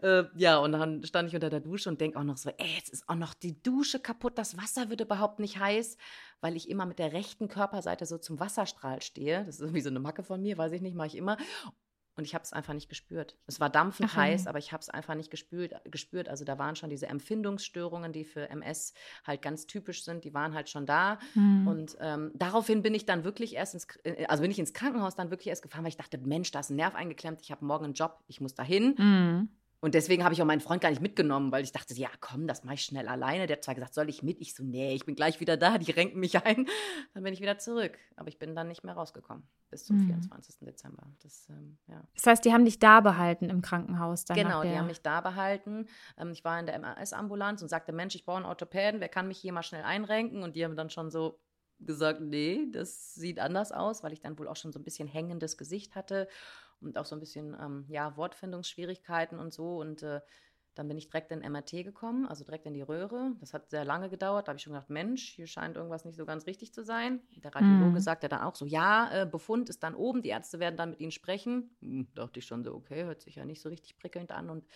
Äh, ja, und dann stand ich unter der Dusche und denke auch noch so, ey, jetzt ist auch noch die Dusche kaputt, das Wasser wird überhaupt nicht heiß, weil ich immer mit der rechten Körperseite so zum Wasserstrahl stehe. Das ist irgendwie so eine Macke von mir, weiß ich nicht, mache ich immer. Und ich habe es einfach nicht gespürt. Es war dampfend Ach, heiß, aber ich habe es einfach nicht gespürt, gespürt. Also da waren schon diese Empfindungsstörungen, die für MS halt ganz typisch sind, die waren halt schon da. Mhm. Und ähm, daraufhin bin ich dann wirklich erst ins, äh, also bin ich ins Krankenhaus dann wirklich erst gefahren, weil ich dachte, Mensch, da ist ein Nerv eingeklemmt, ich habe morgen einen Job, ich muss dahin. Mhm. Und deswegen habe ich auch meinen Freund gar nicht mitgenommen, weil ich dachte, ja, komm, das mache ich schnell alleine. Der hat zwar gesagt, soll ich mit? Ich so, nee, ich bin gleich wieder da, die renken mich ein. Dann bin ich wieder zurück. Aber ich bin dann nicht mehr rausgekommen bis zum mhm. 24. Dezember. Das, ähm, ja. das heißt, die haben dich da behalten im Krankenhaus? Dann genau, die haben mich da behalten. Ähm, ich war in der MAS-Ambulanz und sagte, Mensch, ich brauche einen Orthopäden, wer kann mich hier mal schnell einrenken? Und die haben dann schon so gesagt, nee, das sieht anders aus, weil ich dann wohl auch schon so ein bisschen hängendes Gesicht hatte und auch so ein bisschen, ähm, ja, Wortfindungsschwierigkeiten und so. Und äh, dann bin ich direkt in MRT gekommen, also direkt in die Röhre. Das hat sehr lange gedauert. Da habe ich schon gedacht, Mensch, hier scheint irgendwas nicht so ganz richtig zu sein. Der Radiologe mhm. sagte dann auch so, ja, äh, Befund ist dann oben, die Ärzte werden dann mit Ihnen sprechen. Hm, dachte ich schon so, okay, hört sich ja nicht so richtig prickelnd an. Und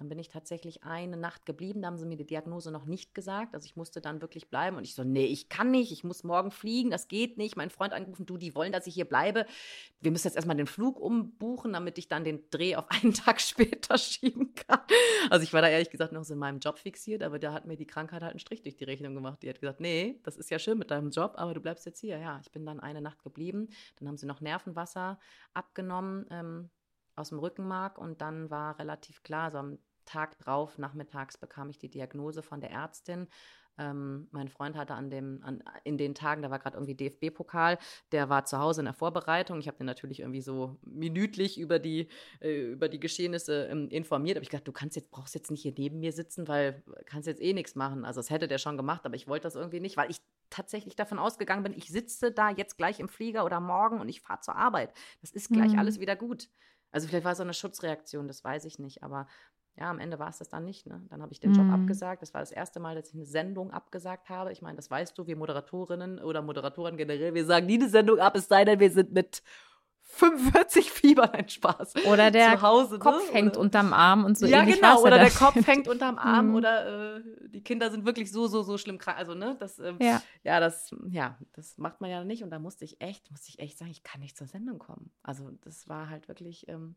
dann bin ich tatsächlich eine Nacht geblieben. Da haben sie mir die Diagnose noch nicht gesagt. Also ich musste dann wirklich bleiben. Und ich so, nee, ich kann nicht. Ich muss morgen fliegen. Das geht nicht. Mein Freund angerufen, du, die wollen, dass ich hier bleibe. Wir müssen jetzt erstmal den Flug umbuchen, damit ich dann den Dreh auf einen Tag später schieben kann. Also ich war da ehrlich gesagt noch so in meinem Job fixiert, aber da hat mir die Krankheit halt einen Strich durch die Rechnung gemacht. Die hat gesagt, nee, das ist ja schön mit deinem Job, aber du bleibst jetzt hier. Ja, ich bin dann eine Nacht geblieben. Dann haben sie noch Nervenwasser abgenommen. Ähm, aus dem Rückenmark und dann war relativ klar, so am Tag drauf, nachmittags bekam ich die Diagnose von der Ärztin. Ähm, mein Freund hatte an dem, an, in den Tagen, da war gerade irgendwie DFB-Pokal, der war zu Hause in der Vorbereitung. Ich habe den natürlich irgendwie so minütlich über die, äh, über die Geschehnisse ähm, informiert. Aber ich dachte, du kannst jetzt, brauchst jetzt nicht hier neben mir sitzen, weil kannst jetzt eh nichts machen. Also das hätte der schon gemacht, aber ich wollte das irgendwie nicht, weil ich tatsächlich davon ausgegangen bin, ich sitze da jetzt gleich im Flieger oder morgen und ich fahre zur Arbeit. Das ist gleich mhm. alles wieder gut. Also vielleicht war es so eine Schutzreaktion, das weiß ich nicht. Aber ja, am Ende war es das dann nicht. Ne? Dann habe ich den Job mhm. abgesagt. Das war das erste Mal, dass ich eine Sendung abgesagt habe. Ich meine, das weißt du, wir Moderatorinnen oder Moderatoren generell, wir sagen nie eine Sendung ab, es sei denn, wir sind mit 45 Fieber ein Spaß. Oder der Hause, ne? Kopf ne? hängt oder, unterm Arm und so Ja, genau. Oder der Kopf hängt unterm Arm mhm. oder äh, die Kinder sind wirklich so, so, so schlimm krank. Also, ne, das, äh, ja. ja, das, ja, das macht man ja nicht. Und da musste ich echt, musste ich echt sagen, ich kann nicht zur Sendung kommen. Also, das war halt wirklich. Ähm,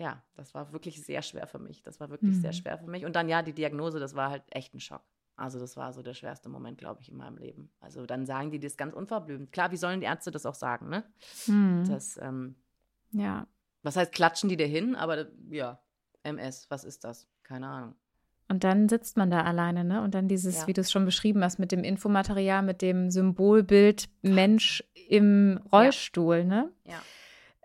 ja, das war wirklich sehr schwer für mich. Das war wirklich mhm. sehr schwer für mich. Und dann ja, die Diagnose, das war halt echt ein Schock. Also das war so der schwerste Moment, glaube ich, in meinem Leben. Also dann sagen die das ganz unverblümt. Klar, wie sollen die Ärzte das auch sagen, ne? Hm. Das, ähm, ja. Was heißt, klatschen die dir hin? Aber ja, MS, was ist das? Keine Ahnung. Und dann sitzt man da alleine, ne? Und dann dieses, ja. wie du es schon beschrieben hast, mit dem Infomaterial, mit dem Symbolbild Mensch im Rollstuhl, ja. ne? Ja.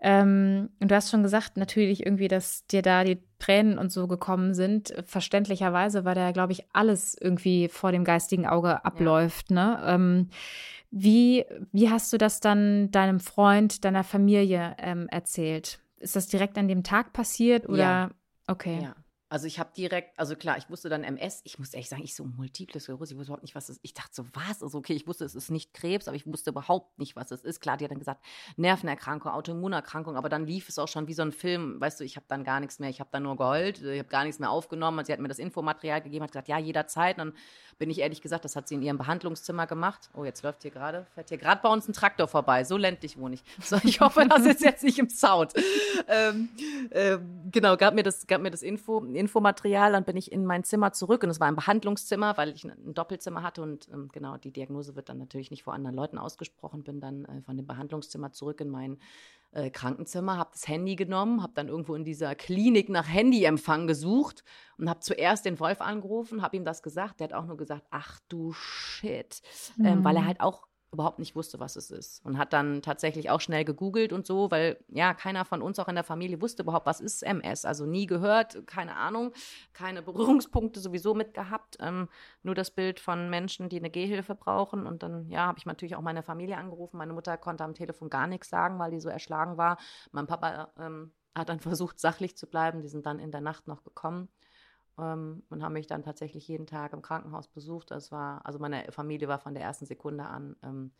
Ähm, und du hast schon gesagt, natürlich irgendwie, dass dir da die Tränen und so gekommen sind. Verständlicherweise, weil da, glaube ich, alles irgendwie vor dem geistigen Auge abläuft. Ja. Ne? Ähm, wie, wie hast du das dann deinem Freund, deiner Familie ähm, erzählt? Ist das direkt an dem Tag passiert oder? Ja. Okay. Ja. Also ich habe direkt, also klar, ich wusste dann MS, ich muss ehrlich sagen, ich so multiple Sklerose, ich wusste überhaupt nicht, was es ist. Ich dachte so, was? Also okay, ich wusste, es ist nicht Krebs, aber ich wusste überhaupt nicht, was es ist. Klar, die hat dann gesagt, Nervenerkrankung, Autoimmunerkrankung, aber dann lief es auch schon wie so ein Film, weißt du, ich habe dann gar nichts mehr, ich habe dann nur geheult, ich habe gar nichts mehr aufgenommen. sie hat mir das Infomaterial gegeben, hat gesagt, ja, jederzeit. Und dann bin ich ehrlich gesagt, das hat sie in ihrem Behandlungszimmer gemacht. Oh, jetzt läuft hier gerade, fährt hier gerade bei uns ein Traktor vorbei. So ländlich wohne ich. So, ich hoffe, das ist jetzt nicht im Sound. Ähm, äh, genau, gab mir das, gab mir das Info Infomaterial, dann bin ich in mein Zimmer zurück und es war ein Behandlungszimmer, weil ich ein Doppelzimmer hatte und ähm, genau, die Diagnose wird dann natürlich nicht vor anderen Leuten ausgesprochen, bin dann äh, von dem Behandlungszimmer zurück in mein äh, Krankenzimmer, habe das Handy genommen, habe dann irgendwo in dieser Klinik nach Handyempfang gesucht und habe zuerst den Wolf angerufen, habe ihm das gesagt. Der hat auch nur gesagt, ach du Shit, mhm. ähm, weil er mhm. halt auch überhaupt nicht wusste, was es ist. Und hat dann tatsächlich auch schnell gegoogelt und so, weil ja, keiner von uns auch in der Familie wusste überhaupt, was ist MS. Also nie gehört, keine Ahnung, keine Berührungspunkte sowieso mit gehabt. Ähm, nur das Bild von Menschen, die eine Gehhilfe brauchen. Und dann, ja, habe ich natürlich auch meine Familie angerufen. Meine Mutter konnte am Telefon gar nichts sagen, weil die so erschlagen war. Mein Papa ähm, hat dann versucht, sachlich zu bleiben. Die sind dann in der Nacht noch gekommen ähm, und haben mich dann tatsächlich jeden Tag im Krankenhaus besucht. Das war, also meine Familie war von der ersten Sekunde an ähm,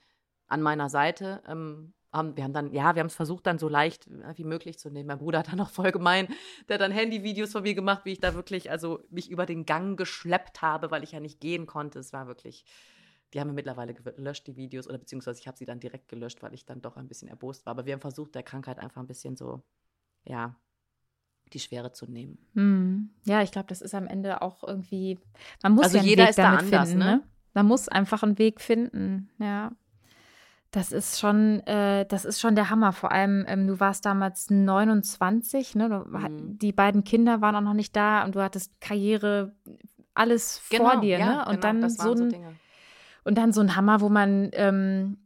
an meiner Seite. Ähm, haben, wir haben dann, ja, wir haben es versucht, dann so leicht wie möglich zu nehmen. Mein Bruder hat dann auch voll gemein, der hat dann Handyvideos von mir gemacht, wie ich da wirklich, also mich über den Gang geschleppt habe, weil ich ja nicht gehen konnte. Es war wirklich, die haben wir mittlerweile gelöscht, die Videos, oder beziehungsweise ich habe sie dann direkt gelöscht, weil ich dann doch ein bisschen erbost war. Aber wir haben versucht, der Krankheit einfach ein bisschen so, ja, die Schwere zu nehmen. Hm. Ja, ich glaube, das ist am Ende auch irgendwie, man muss also ja einen jeder Weg ist damit da anders, finden, ne? ne? Man muss einfach einen Weg finden, ja. Das ist schon, äh, das ist schon der Hammer. Vor allem, ähm, du warst damals 29, ne? Du, mhm. Die beiden Kinder waren auch noch nicht da und du hattest Karriere, alles genau, vor dir, ja, ne? Und genau, dann so ein, so und dann so ein Hammer, wo man ähm,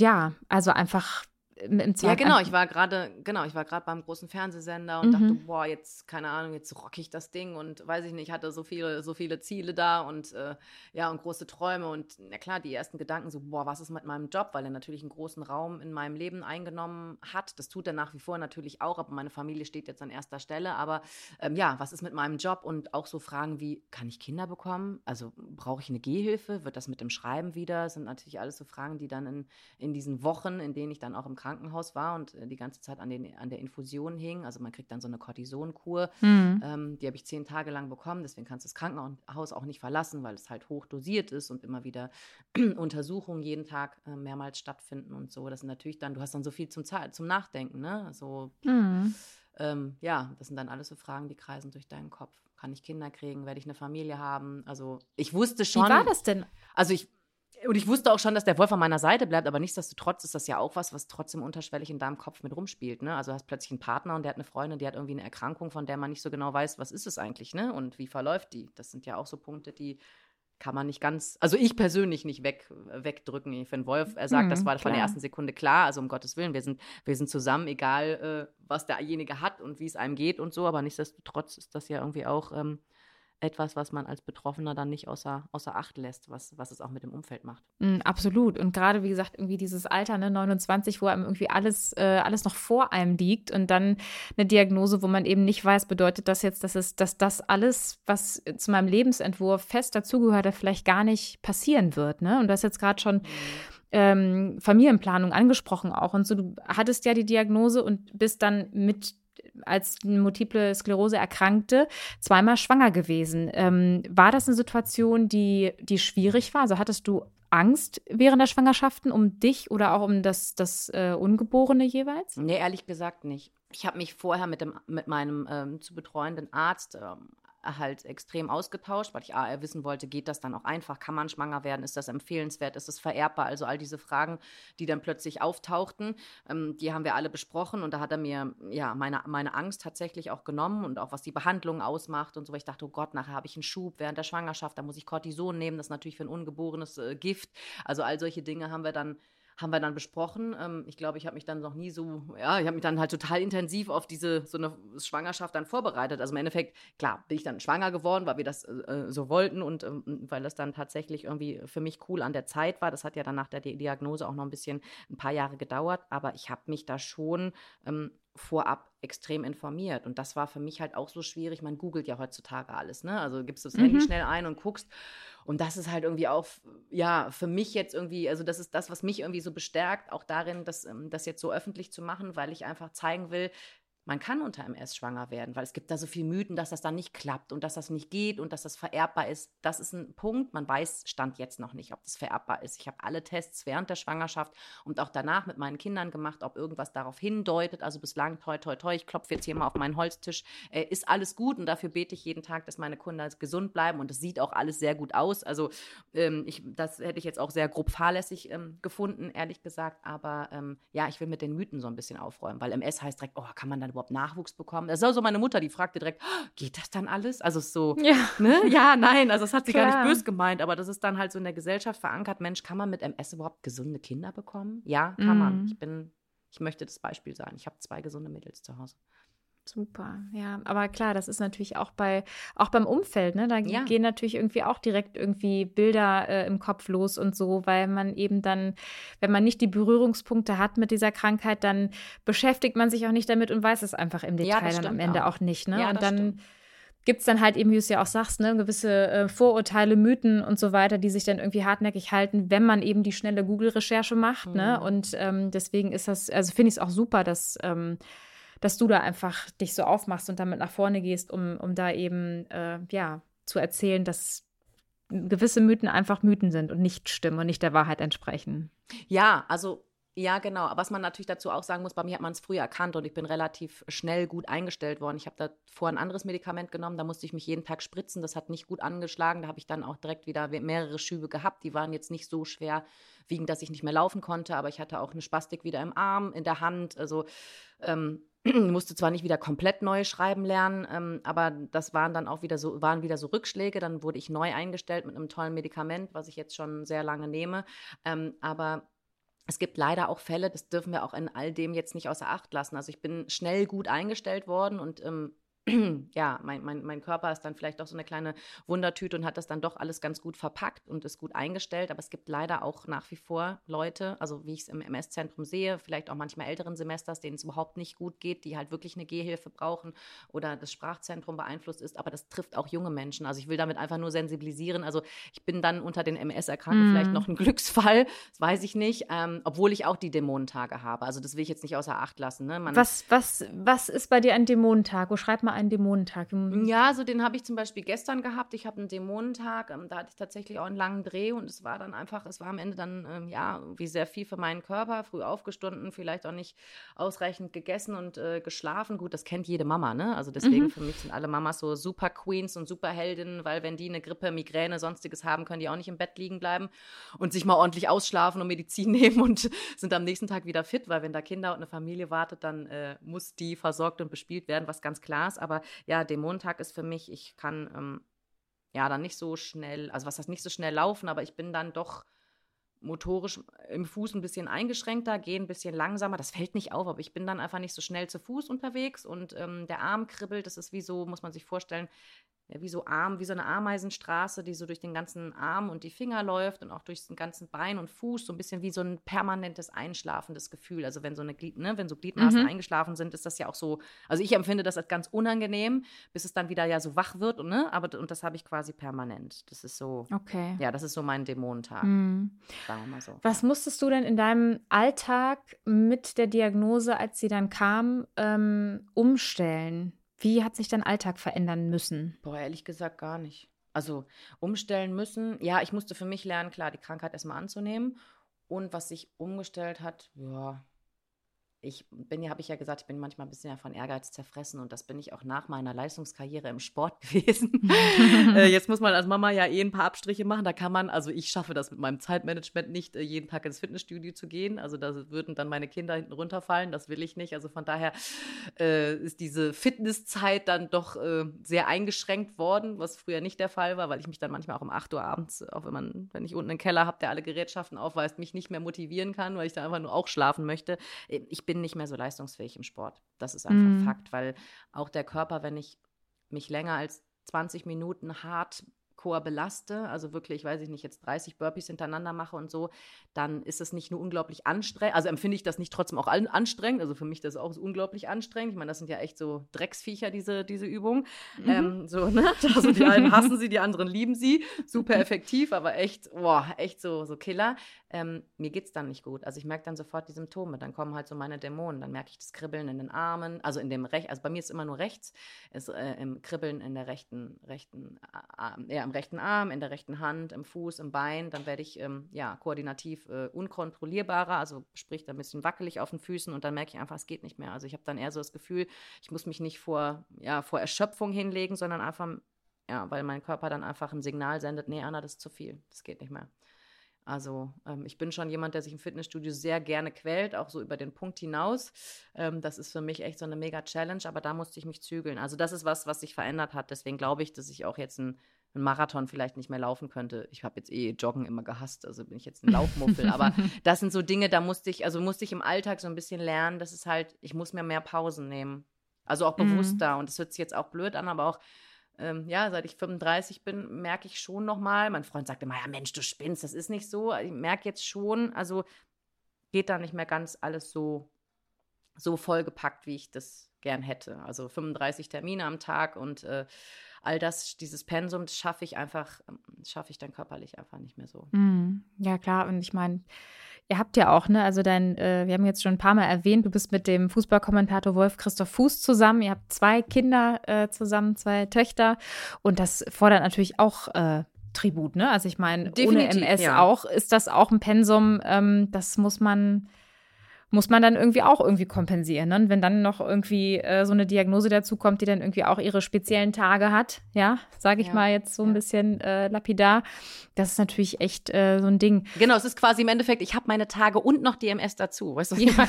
ja, also einfach im, im Ja, genau. Ich war gerade, genau, ich war gerade beim großen Fernsehsender und mhm. dachte, boah, jetzt, keine Ahnung, jetzt rock ich das Ding und weiß ich nicht, hatte so viele, so viele Ziele da und äh, ja, und große Träume. Und na klar, die ersten Gedanken so, boah, was ist mit meinem Job? Weil er natürlich einen großen Raum in meinem Leben eingenommen hat. Das tut er nach wie vor natürlich auch, aber meine Familie steht jetzt an erster Stelle. Aber ähm, ja, was ist mit meinem Job? Und auch so Fragen wie, kann ich Kinder bekommen? Also brauche ich eine Gehhilfe? Wird das mit dem Schreiben wieder? Das sind natürlich alles so Fragen, die dann in, in diesen Wochen, in denen ich dann auch im Krankenhaus war und äh, die ganze Zeit an, den, an der Infusion hing. Also man kriegt dann so eine Cortisonkur. Mhm. Ähm, die habe ich zehn Tage lang bekommen. Deswegen kannst du das Krankenhaus auch nicht verlassen, weil es halt hoch dosiert ist und immer wieder Untersuchungen jeden Tag äh, mehrmals stattfinden und so. Das sind natürlich dann, du hast dann so viel zum, zum Nachdenken, ne? So, mhm. ähm, ja, das sind dann alles so Fragen, die kreisen durch deinen Kopf. Kann ich Kinder kriegen? Werde ich eine Familie haben? Also ich wusste schon. Wie war das denn? Also ich und ich wusste auch schon, dass der Wolf an meiner Seite bleibt, aber nichtsdestotrotz ist das ja auch was, was trotzdem unterschwellig in deinem Kopf mit rumspielt. Ne? Also du hast plötzlich einen Partner und der hat eine Freundin, die hat irgendwie eine Erkrankung, von der man nicht so genau weiß, was ist es eigentlich, ne? Und wie verläuft die? Das sind ja auch so Punkte, die kann man nicht ganz, also ich persönlich nicht weg, wegdrücken. Für den Wolf, er sagt, mhm, das war von der ersten Sekunde klar, also um Gottes Willen, wir sind, wir sind zusammen, egal äh, was derjenige hat und wie es einem geht und so, aber nichtsdestotrotz ist das ja irgendwie auch ähm, etwas, was man als Betroffener dann nicht außer, außer Acht lässt, was, was es auch mit dem Umfeld macht. Mm, absolut. Und gerade, wie gesagt, irgendwie dieses Alter, ne, 29, wo einem irgendwie alles, äh, alles noch vor einem liegt und dann eine Diagnose, wo man eben nicht weiß, bedeutet das jetzt, dass, es, dass das alles, was zu meinem Lebensentwurf fest dazugehört, vielleicht gar nicht passieren wird. Ne? Und du hast jetzt gerade schon. Ähm, Familienplanung angesprochen auch. Und so, du hattest ja die Diagnose und bist dann mit als multiple Sklerose erkrankte, zweimal schwanger gewesen. Ähm, war das eine Situation, die, die schwierig war? Also hattest du Angst während der Schwangerschaften um dich oder auch um das, das äh, Ungeborene jeweils? Nee, ehrlich gesagt nicht. Ich habe mich vorher mit, dem, mit meinem ähm, zu betreuenden Arzt ähm, halt extrem ausgetauscht, weil ich A, wissen wollte, geht das dann auch einfach? Kann man schwanger werden? Ist das empfehlenswert? Ist es vererbbar? Also all diese Fragen, die dann plötzlich auftauchten, ähm, die haben wir alle besprochen und da hat er mir ja meine, meine Angst tatsächlich auch genommen und auch was die Behandlung ausmacht und so. Ich dachte, oh Gott, nachher habe ich einen Schub während der Schwangerschaft, da muss ich Cortison nehmen, das ist natürlich für ein ungeborenes äh, Gift. Also all solche Dinge haben wir dann haben wir dann besprochen. Ähm, ich glaube, ich habe mich dann noch nie so, ja, ich habe mich dann halt total intensiv auf diese so eine Schwangerschaft dann vorbereitet. Also im Endeffekt, klar, bin ich dann schwanger geworden, weil wir das äh, so wollten und ähm, weil das dann tatsächlich irgendwie für mich cool an der Zeit war. Das hat ja dann nach der Diagnose auch noch ein bisschen, ein paar Jahre gedauert, aber ich habe mich da schon ähm, vorab extrem informiert. Und das war für mich halt auch so schwierig. Man googelt ja heutzutage alles, ne? Also gibst du das mhm. Handy schnell ein und guckst. Und das ist halt irgendwie auch, ja, für mich jetzt irgendwie, also das ist das, was mich irgendwie so bestärkt, auch darin, das, ähm, das jetzt so öffentlich zu machen, weil ich einfach zeigen will, man kann unter MS schwanger werden, weil es gibt da so viele Mythen, dass das dann nicht klappt und dass das nicht geht und dass das vererbbar ist. Das ist ein Punkt. Man weiß, stand jetzt noch nicht, ob das vererbbar ist. Ich habe alle Tests während der Schwangerschaft und auch danach mit meinen Kindern gemacht, ob irgendwas darauf hindeutet. Also bislang, toi, toi, toi, ich klopfe jetzt hier mal auf meinen Holztisch, äh, ist alles gut und dafür bete ich jeden Tag, dass meine Kinder gesund bleiben und es sieht auch alles sehr gut aus. Also ähm, ich, das hätte ich jetzt auch sehr grob fahrlässig ähm, gefunden, ehrlich gesagt. Aber ähm, ja, ich will mit den Mythen so ein bisschen aufräumen, weil MS heißt direkt, oh, kann man dann überhaupt Nachwuchs bekommen? Das ist auch so meine Mutter, die fragte direkt, oh, geht das dann alles? Also so, ja, ne? ja nein, also das hat sie Klar. gar nicht böse gemeint, aber das ist dann halt so in der Gesellschaft verankert, Mensch, kann man mit MS überhaupt gesunde Kinder bekommen? Ja, kann mhm. man. Ich bin, ich möchte das Beispiel sein. Ich habe zwei gesunde Mädels zu Hause. Super, ja. Aber klar, das ist natürlich auch bei, auch beim Umfeld, ne? Da ja. gehen natürlich irgendwie auch direkt irgendwie Bilder äh, im Kopf los und so, weil man eben dann, wenn man nicht die Berührungspunkte hat mit dieser Krankheit, dann beschäftigt man sich auch nicht damit und weiß es einfach im Detail ja, dann am Ende auch, auch nicht, ne? Ja, und dann gibt es dann halt eben, wie du es ja auch sagst, ne, gewisse äh, Vorurteile, Mythen und so weiter, die sich dann irgendwie hartnäckig halten, wenn man eben die schnelle Google-Recherche macht, ne? mhm. ne? Und ähm, deswegen ist das, also finde ich es auch super, dass ähm, dass du da einfach dich so aufmachst und damit nach vorne gehst, um, um da eben, äh, ja, zu erzählen, dass gewisse Mythen einfach Mythen sind und nicht stimmen und nicht der Wahrheit entsprechen. Ja, also ja, genau. Was man natürlich dazu auch sagen muss, bei mir hat man es früher erkannt und ich bin relativ schnell gut eingestellt worden. Ich habe da vor ein anderes Medikament genommen, da musste ich mich jeden Tag spritzen. Das hat nicht gut angeschlagen. Da habe ich dann auch direkt wieder mehrere Schübe gehabt. Die waren jetzt nicht so schwer wiegend, dass ich nicht mehr laufen konnte, aber ich hatte auch eine Spastik wieder im Arm, in der Hand. Also ähm, musste zwar nicht wieder komplett neu schreiben lernen, ähm, aber das waren dann auch wieder so, waren wieder so Rückschläge. Dann wurde ich neu eingestellt mit einem tollen Medikament, was ich jetzt schon sehr lange nehme. Ähm, aber es gibt leider auch Fälle, das dürfen wir auch in all dem jetzt nicht außer Acht lassen. Also ich bin schnell gut eingestellt worden und ähm, ja, mein, mein, mein Körper ist dann vielleicht doch so eine kleine Wundertüte und hat das dann doch alles ganz gut verpackt und ist gut eingestellt. Aber es gibt leider auch nach wie vor Leute, also wie ich es im MS-Zentrum sehe, vielleicht auch manchmal älteren Semesters, denen es überhaupt nicht gut geht, die halt wirklich eine Gehhilfe brauchen oder das Sprachzentrum beeinflusst ist. Aber das trifft auch junge Menschen. Also ich will damit einfach nur sensibilisieren. Also ich bin dann unter den MS-Erkrankten mm. vielleicht noch ein Glücksfall, das weiß ich nicht, ähm, obwohl ich auch die Dämonentage habe. Also das will ich jetzt nicht außer Acht lassen. Ne? was, was, was ist bei dir ein Dämonentag? Wo schreib mal einen Dämonentag? Ja, so den habe ich zum Beispiel gestern gehabt. Ich habe einen Dämonentag. Ähm, da hatte ich tatsächlich auch einen langen Dreh und es war dann einfach, es war am Ende dann, ähm, ja, wie sehr viel für meinen Körper. Früh aufgestunden, vielleicht auch nicht ausreichend gegessen und äh, geschlafen. Gut, das kennt jede Mama, ne? Also deswegen mhm. für mich sind alle Mamas so super Queens und super Heldinnen, weil wenn die eine Grippe, Migräne, sonstiges haben, können die auch nicht im Bett liegen bleiben und sich mal ordentlich ausschlafen und Medizin nehmen und sind am nächsten Tag wieder fit, weil wenn da Kinder und eine Familie wartet, dann äh, muss die versorgt und bespielt werden, was ganz klar ist. Aber ja, Dämonentag ist für mich, ich kann ähm, ja dann nicht so schnell, also was heißt nicht so schnell laufen, aber ich bin dann doch motorisch im Fuß ein bisschen eingeschränkter, gehe ein bisschen langsamer. Das fällt nicht auf, aber ich bin dann einfach nicht so schnell zu Fuß unterwegs und ähm, der Arm kribbelt. Das ist wie so, muss man sich vorstellen, ja, wie so Arm, wie so eine Ameisenstraße, die so durch den ganzen Arm und die Finger läuft und auch durch den ganzen Bein und Fuß, so ein bisschen wie so ein permanentes einschlafendes Gefühl. Also wenn so eine Glied, ne, wenn so Gliedmaßen mhm. eingeschlafen sind, ist das ja auch so, also ich empfinde das als ganz unangenehm, bis es dann wieder ja so wach wird und ne, aber und das habe ich quasi permanent. Das ist so, okay. ja, das ist so mein Dämonentag. Mhm. Sagen wir mal so. Was musstest du denn in deinem Alltag mit der Diagnose, als sie dann kam, ähm, umstellen? Wie hat sich dein Alltag verändern müssen? Boah, ehrlich gesagt gar nicht. Also umstellen müssen. Ja, ich musste für mich lernen, klar, die Krankheit erstmal anzunehmen. Und was sich umgestellt hat, ja, ich bin ja, habe ich ja gesagt, ich bin manchmal ein bisschen ja von Ehrgeiz zerfressen und das bin ich auch nach meiner Leistungskarriere im Sport gewesen. äh, jetzt muss man als Mama ja eh ein paar Abstriche machen. Da kann man, also ich schaffe das mit meinem Zeitmanagement nicht, äh, jeden Tag ins Fitnessstudio zu gehen. Also da würden dann meine Kinder hinten runterfallen. Das will ich nicht. Also von daher äh, ist diese Fitnesszeit dann doch äh, sehr eingeschränkt worden, was früher nicht der Fall war, weil ich mich dann manchmal auch um 8 Uhr abends, auch wenn man, wenn ich unten einen Keller habe, der alle Gerätschaften aufweist, mich nicht mehr motivieren kann, weil ich da einfach nur auch schlafen möchte. Äh, ich bin bin nicht mehr so leistungsfähig im Sport. Das ist einfach mhm. Fakt, weil auch der Körper, wenn ich mich länger als 20 Minuten hart Hardcore belaste, also wirklich, weiß ich nicht, jetzt 30 Burpees hintereinander mache und so, dann ist es nicht nur unglaublich anstrengend, also empfinde ich das nicht trotzdem auch anstrengend, also für mich das auch unglaublich anstrengend. Ich meine, das sind ja echt so Drecksviecher, diese, diese Übung. Mhm. Ähm, so, ne? Also die einen hassen sie, die anderen lieben sie. Super effektiv, aber echt, boah, echt so, so Killer. Ähm, mir geht es dann nicht gut. Also ich merke dann sofort die Symptome. Dann kommen halt so meine Dämonen. Dann merke ich das Kribbeln in den Armen, also in dem rechten, also bei mir ist es immer nur rechts, ist äh, im Kribbeln in der rechten, rechten, äh, ja, im rechten Arm, in der rechten Hand, im Fuß, im Bein. Dann werde ich ähm, ja, koordinativ äh, unkontrollierbarer, also sprich ein bisschen wackelig auf den Füßen und dann merke ich einfach, es geht nicht mehr. Also ich habe dann eher so das Gefühl, ich muss mich nicht vor, ja, vor Erschöpfung hinlegen, sondern einfach, ja, weil mein Körper dann einfach ein Signal sendet, nee, Anna, das ist zu viel, das geht nicht mehr. Also ähm, ich bin schon jemand, der sich im Fitnessstudio sehr gerne quält, auch so über den Punkt hinaus. Ähm, das ist für mich echt so eine mega Challenge, aber da musste ich mich zügeln. Also das ist was, was sich verändert hat. Deswegen glaube ich, dass ich auch jetzt ein einen Marathon vielleicht nicht mehr laufen könnte. Ich habe jetzt eh Joggen immer gehasst, also bin ich jetzt ein Laufmuffel. aber das sind so Dinge, da musste ich, also musste ich im Alltag so ein bisschen lernen, dass es halt, ich muss mir mehr Pausen nehmen. Also auch bewusster. Mhm. Und das hört sich jetzt auch blöd an, aber auch, ähm, ja, seit ich 35 bin, merke ich schon nochmal. Mein Freund sagt immer, ja Mensch, du spinnst, das ist nicht so. Ich merke jetzt schon, also geht da nicht mehr ganz alles so, so vollgepackt, wie ich das gern hätte. Also 35 Termine am Tag und äh, all das, dieses Pensum, das schaffe ich einfach, ähm, schaffe ich dann körperlich einfach nicht mehr so. Mm, ja, klar. Und ich meine, ihr habt ja auch, ne, also dein, äh, wir haben jetzt schon ein paar Mal erwähnt, du bist mit dem Fußballkommentator Wolf Christoph Fuß zusammen. Ihr habt zwei Kinder äh, zusammen, zwei Töchter. Und das fordert natürlich auch äh, Tribut, ne? Also ich meine, ohne MS ja. auch ist das auch ein Pensum, ähm, das muss man muss man dann irgendwie auch irgendwie kompensieren. Ne? Und wenn dann noch irgendwie äh, so eine Diagnose dazu kommt, die dann irgendwie auch ihre speziellen Tage hat, ja, sage ich ja, mal jetzt so ein ja. bisschen äh, lapidar, das ist natürlich echt äh, so ein Ding. Genau, es ist quasi im Endeffekt, ich habe meine Tage und noch DMS dazu, weißt du? Ja. das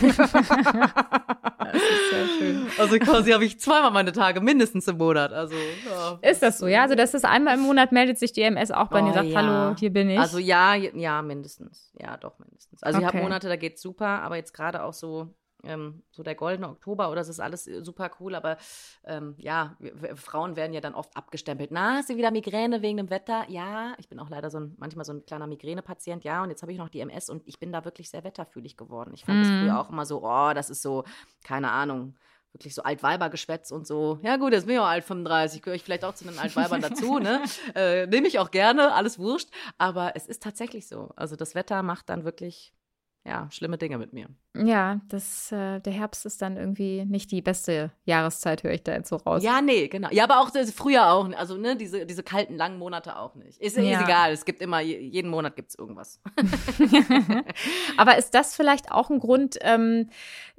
ist sehr schön. Also quasi habe ich zweimal meine Tage mindestens im Monat. Also ja. ist das so? Ja, also das ist einmal im Monat meldet sich DMS auch bei oh, dir, sagt Hallo, hier bin ich. Also ja, ja mindestens, ja doch mindestens. Also okay. ich habe Monate, da geht's super, aber jetzt gerade auch so, ähm, so der goldene Oktober oder es ist alles äh, super cool, aber ähm, ja, wir, Frauen werden ja dann oft abgestempelt. Na, hast du wieder Migräne wegen dem Wetter? Ja, ich bin auch leider so ein, manchmal so ein kleiner Migränepatient, ja, und jetzt habe ich noch die MS und ich bin da wirklich sehr wetterfühlig geworden. Ich fand mhm. das früher auch immer so, oh, das ist so, keine Ahnung, wirklich so Altweibergeschwätz und so. Ja gut, jetzt bin ich auch alt 35, gehöre ich vielleicht auch zu den Altweibern dazu, ne? Äh, Nehme ich auch gerne, alles wurscht. Aber es ist tatsächlich so. Also das Wetter macht dann wirklich ja, schlimme Dinge mit mir. Ja, das, äh, der Herbst ist dann irgendwie nicht die beste Jahreszeit, höre ich da jetzt so raus. Ja, nee, genau. Ja, aber auch das, früher auch. Also, ne, diese, diese kalten, langen Monate auch nicht. Ist, ja. ist egal, es gibt immer, jeden Monat gibt es irgendwas. aber ist das vielleicht auch ein Grund, ähm,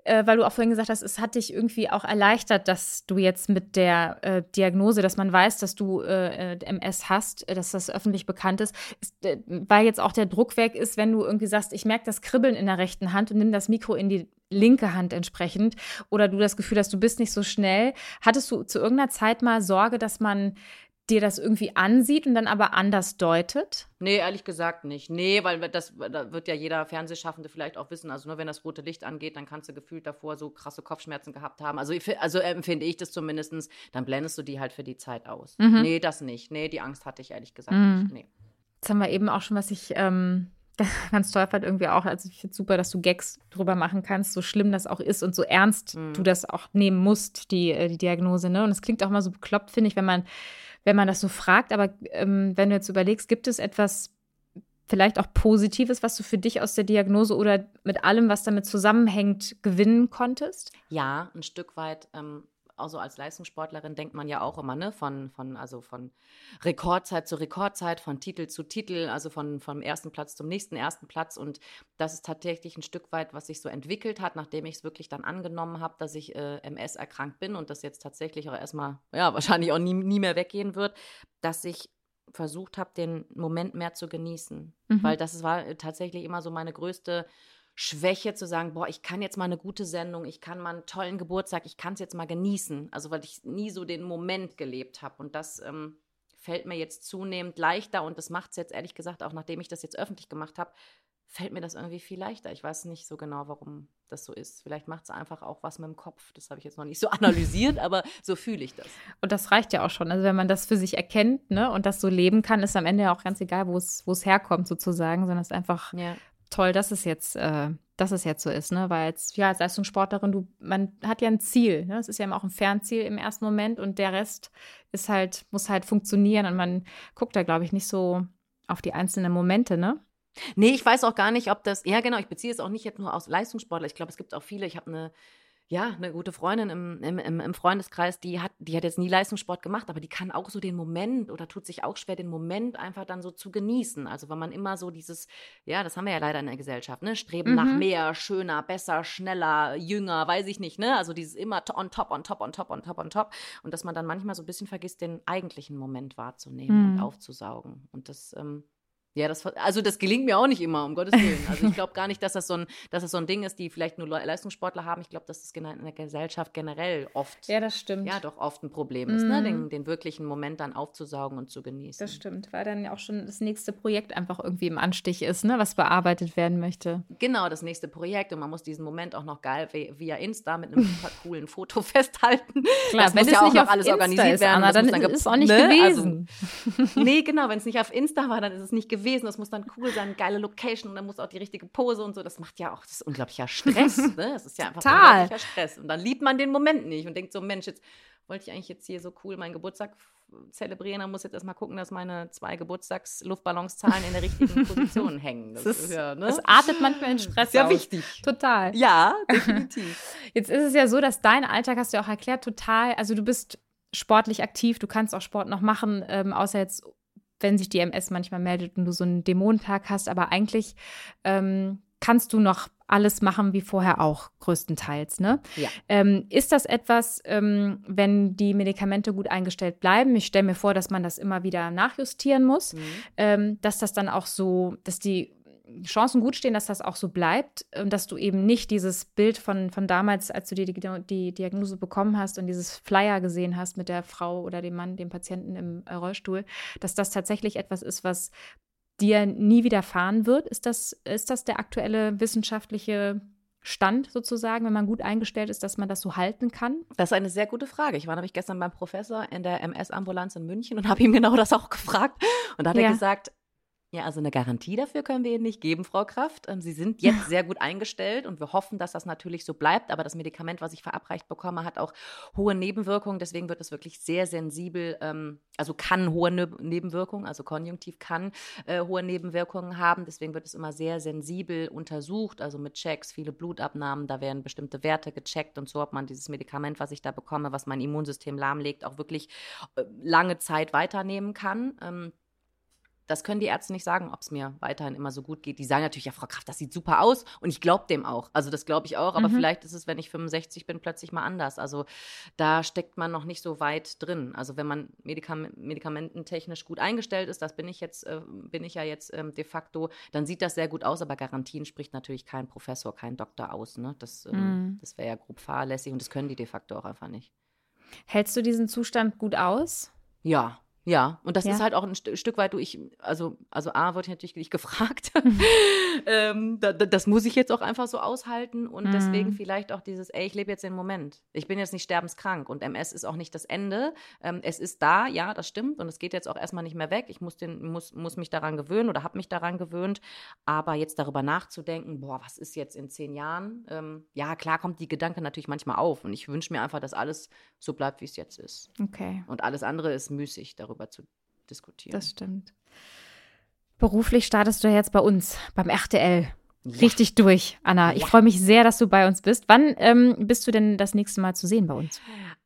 äh, weil du auch vorhin gesagt hast, es hat dich irgendwie auch erleichtert, dass du jetzt mit der äh, Diagnose, dass man weiß, dass du äh, MS hast, äh, dass das öffentlich bekannt ist, ist äh, weil jetzt auch der Druck weg ist, wenn du irgendwie sagst, ich merke das Kribbeln in der rechten Hand und nimm das Mikro in die linke Hand entsprechend oder du das Gefühl hast, du bist nicht so schnell. Hattest du zu irgendeiner Zeit mal Sorge, dass man dir das irgendwie ansieht und dann aber anders deutet? Nee, ehrlich gesagt nicht. Nee, weil das da wird ja jeder Fernsehschaffende vielleicht auch wissen. Also nur wenn das rote Licht angeht, dann kannst du gefühlt davor so krasse Kopfschmerzen gehabt haben. Also, also empfinde ich das zumindest, dann blendest du die halt für die Zeit aus. Mhm. Nee, das nicht. Nee, die Angst hatte ich ehrlich gesagt mhm. nicht. Nee. Jetzt haben wir eben auch schon, was ich ähm, ganz toll fand, irgendwie auch. Also ich finde es super, dass du Gags drüber machen kannst, so schlimm das auch ist und so ernst mhm. du das auch nehmen musst, die, äh, die Diagnose. Ne? Und es klingt auch mal so bekloppt, finde ich, wenn man wenn man das so fragt. Aber ähm, wenn du jetzt überlegst, gibt es etwas vielleicht auch Positives, was du für dich aus der Diagnose oder mit allem, was damit zusammenhängt, gewinnen konntest? Ja, ein Stück weit. Ähm, also als Leistungssportlerin denkt man ja auch immer, ne, von, von, also von Rekordzeit zu Rekordzeit, von Titel zu Titel, also von, vom ersten Platz zum nächsten ersten Platz. Und das ist tatsächlich ein Stück weit, was sich so entwickelt hat, nachdem ich es wirklich dann angenommen habe, dass ich äh, MS erkrankt bin und das jetzt tatsächlich auch erstmal, ja, wahrscheinlich auch nie, nie mehr weggehen wird, dass ich versucht habe, den Moment mehr zu genießen. Mhm. Weil das war tatsächlich immer so meine größte Schwäche zu sagen, boah, ich kann jetzt mal eine gute Sendung, ich kann mal einen tollen Geburtstag, ich kann es jetzt mal genießen. Also weil ich nie so den Moment gelebt habe. Und das ähm, fällt mir jetzt zunehmend leichter und das macht es jetzt ehrlich gesagt, auch nachdem ich das jetzt öffentlich gemacht habe, fällt mir das irgendwie viel leichter. Ich weiß nicht so genau, warum das so ist. Vielleicht macht es einfach auch was mit dem Kopf. Das habe ich jetzt noch nicht so analysiert, aber so fühle ich das. Und das reicht ja auch schon. Also wenn man das für sich erkennt ne, und das so leben kann, ist am Ende ja auch ganz egal, wo es herkommt sozusagen, sondern es ist einfach ja toll, dass es jetzt, äh, dass es jetzt so ist, ne? Weil jetzt, ja, als Leistungssportlerin, du, man hat ja ein Ziel, ne? Es ist ja auch ein Fernziel im ersten Moment und der Rest ist halt, muss halt funktionieren und man guckt da, glaube ich, nicht so auf die einzelnen Momente, ne? Nee, ich weiß auch gar nicht, ob das, ja genau, ich beziehe es auch nicht jetzt nur aus Leistungssportler. Ich glaube, es gibt auch viele, ich habe eine ja, eine gute Freundin im, im, im Freundeskreis, die hat, die hat jetzt nie Leistungssport gemacht, aber die kann auch so den Moment oder tut sich auch schwer, den Moment einfach dann so zu genießen. Also wenn man immer so dieses, ja, das haben wir ja leider in der Gesellschaft, ne? Streben mhm. nach mehr, schöner, besser, schneller, jünger, weiß ich nicht, ne? Also dieses immer on top, on top, on top, on top, on top. Und dass man dann manchmal so ein bisschen vergisst, den eigentlichen Moment wahrzunehmen mhm. und aufzusaugen. Und das, ähm, ja, das, also das gelingt mir auch nicht immer, um Gottes Willen. Also ich glaube gar nicht, dass das, so ein, dass das so ein Ding ist, die vielleicht nur Leistungssportler haben. Ich glaube, dass das in der Gesellschaft generell oft, ja, das stimmt. ja, doch oft ein Problem ist, mm. ne? den, mhm. den, wirklichen Moment dann aufzusaugen und zu genießen. Das stimmt, weil dann ja auch schon das nächste Projekt einfach irgendwie im Anstich ist, ne? was bearbeitet werden möchte. Genau, das nächste Projekt und man muss diesen Moment auch noch geil via Insta mit einem super coolen Foto festhalten. Klar, das wenn muss es ja auch nicht noch alles Insta organisiert ist, werden. Anna, dann, dann ist es auch nicht ne? gewesen. Also, nee, genau, wenn es nicht auf Insta war, dann ist es nicht gewesen gewesen, das muss dann cool sein, geile Location und dann muss auch die richtige Pose und so. Das macht ja auch, das ist unglaublicher Stress. ne? Das ist ja einfach Total. unglaublicher Stress. Und dann liebt man den Moment nicht und denkt so, Mensch, jetzt wollte ich eigentlich jetzt hier so cool meinen Geburtstag zelebrieren, dann muss jetzt erstmal gucken, dass meine zwei Geburtstagsluftballonszahlen in der richtigen Position hängen. Das, das, ist, ja, ne? das artet manchmal in Stress. Sehr wichtig. Total. Ja, definitiv. Jetzt ist es ja so, dass dein Alltag, hast du ja auch erklärt, total, also du bist sportlich aktiv, du kannst auch Sport noch machen, ähm, außer jetzt wenn sich die MS manchmal meldet und du so einen Dämonentag hast, aber eigentlich ähm, kannst du noch alles machen wie vorher auch, größtenteils. Ne? Ja. Ähm, ist das etwas, ähm, wenn die Medikamente gut eingestellt bleiben? Ich stelle mir vor, dass man das immer wieder nachjustieren muss, mhm. ähm, dass das dann auch so, dass die Chancen gut stehen, dass das auch so bleibt und dass du eben nicht dieses Bild von, von damals, als du die, die, die Diagnose bekommen hast und dieses Flyer gesehen hast mit der Frau oder dem Mann, dem Patienten im äh, Rollstuhl, dass das tatsächlich etwas ist, was dir nie widerfahren wird. Ist das, ist das der aktuelle wissenschaftliche Stand sozusagen, wenn man gut eingestellt ist, dass man das so halten kann? Das ist eine sehr gute Frage. Ich war nämlich gestern beim Professor in der MS-Ambulanz in München und habe ihm genau das auch gefragt. Und da hat ja. er gesagt, ja, also eine Garantie dafür können wir Ihnen nicht geben, Frau Kraft. Ähm, Sie sind jetzt sehr gut eingestellt und wir hoffen, dass das natürlich so bleibt. Aber das Medikament, was ich verabreicht bekomme, hat auch hohe Nebenwirkungen. Deswegen wird es wirklich sehr sensibel, ähm, also kann hohe ne Nebenwirkungen, also konjunktiv kann äh, hohe Nebenwirkungen haben. Deswegen wird es immer sehr sensibel untersucht, also mit Checks, viele Blutabnahmen. Da werden bestimmte Werte gecheckt und so, ob man dieses Medikament, was ich da bekomme, was mein Immunsystem lahmlegt, auch wirklich äh, lange Zeit weiternehmen kann. Ähm, das können die Ärzte nicht sagen, ob es mir weiterhin immer so gut geht. Die sagen natürlich, ja, Frau Kraft, das sieht super aus und ich glaube dem auch. Also das glaube ich auch, aber mhm. vielleicht ist es, wenn ich 65 bin, plötzlich mal anders. Also da steckt man noch nicht so weit drin. Also wenn man Medikam medikamententechnisch gut eingestellt ist, das bin ich jetzt, äh, bin ich ja jetzt ähm, de facto, dann sieht das sehr gut aus, aber Garantien spricht natürlich kein Professor, kein Doktor aus. Ne? Das, ähm, mhm. das wäre ja grob fahrlässig und das können die de facto auch einfach nicht. Hältst du diesen Zustand gut aus? Ja, ja, und das ja. ist halt auch ein St Stück weit, du, ich, also, also A, wurde ich natürlich nicht gefragt. Mhm. ähm, da, das muss ich jetzt auch einfach so aushalten und mhm. deswegen vielleicht auch dieses, ey, ich lebe jetzt den Moment. Ich bin jetzt nicht sterbenskrank und MS ist auch nicht das Ende. Ähm, es ist da, ja, das stimmt und es geht jetzt auch erstmal nicht mehr weg. Ich muss, den, muss, muss mich daran gewöhnen oder habe mich daran gewöhnt. Aber jetzt darüber nachzudenken, boah, was ist jetzt in zehn Jahren? Ähm, ja, klar kommt die Gedanke natürlich manchmal auf und ich wünsche mir einfach, dass alles so bleibt, wie es jetzt ist. Okay. Und alles andere ist müßig darüber darüber zu diskutieren. Das stimmt. Beruflich startest du jetzt bei uns, beim RTL. Ja. Richtig durch, Anna. Ich freue mich sehr, dass du bei uns bist. Wann ähm, bist du denn das nächste Mal zu sehen bei uns?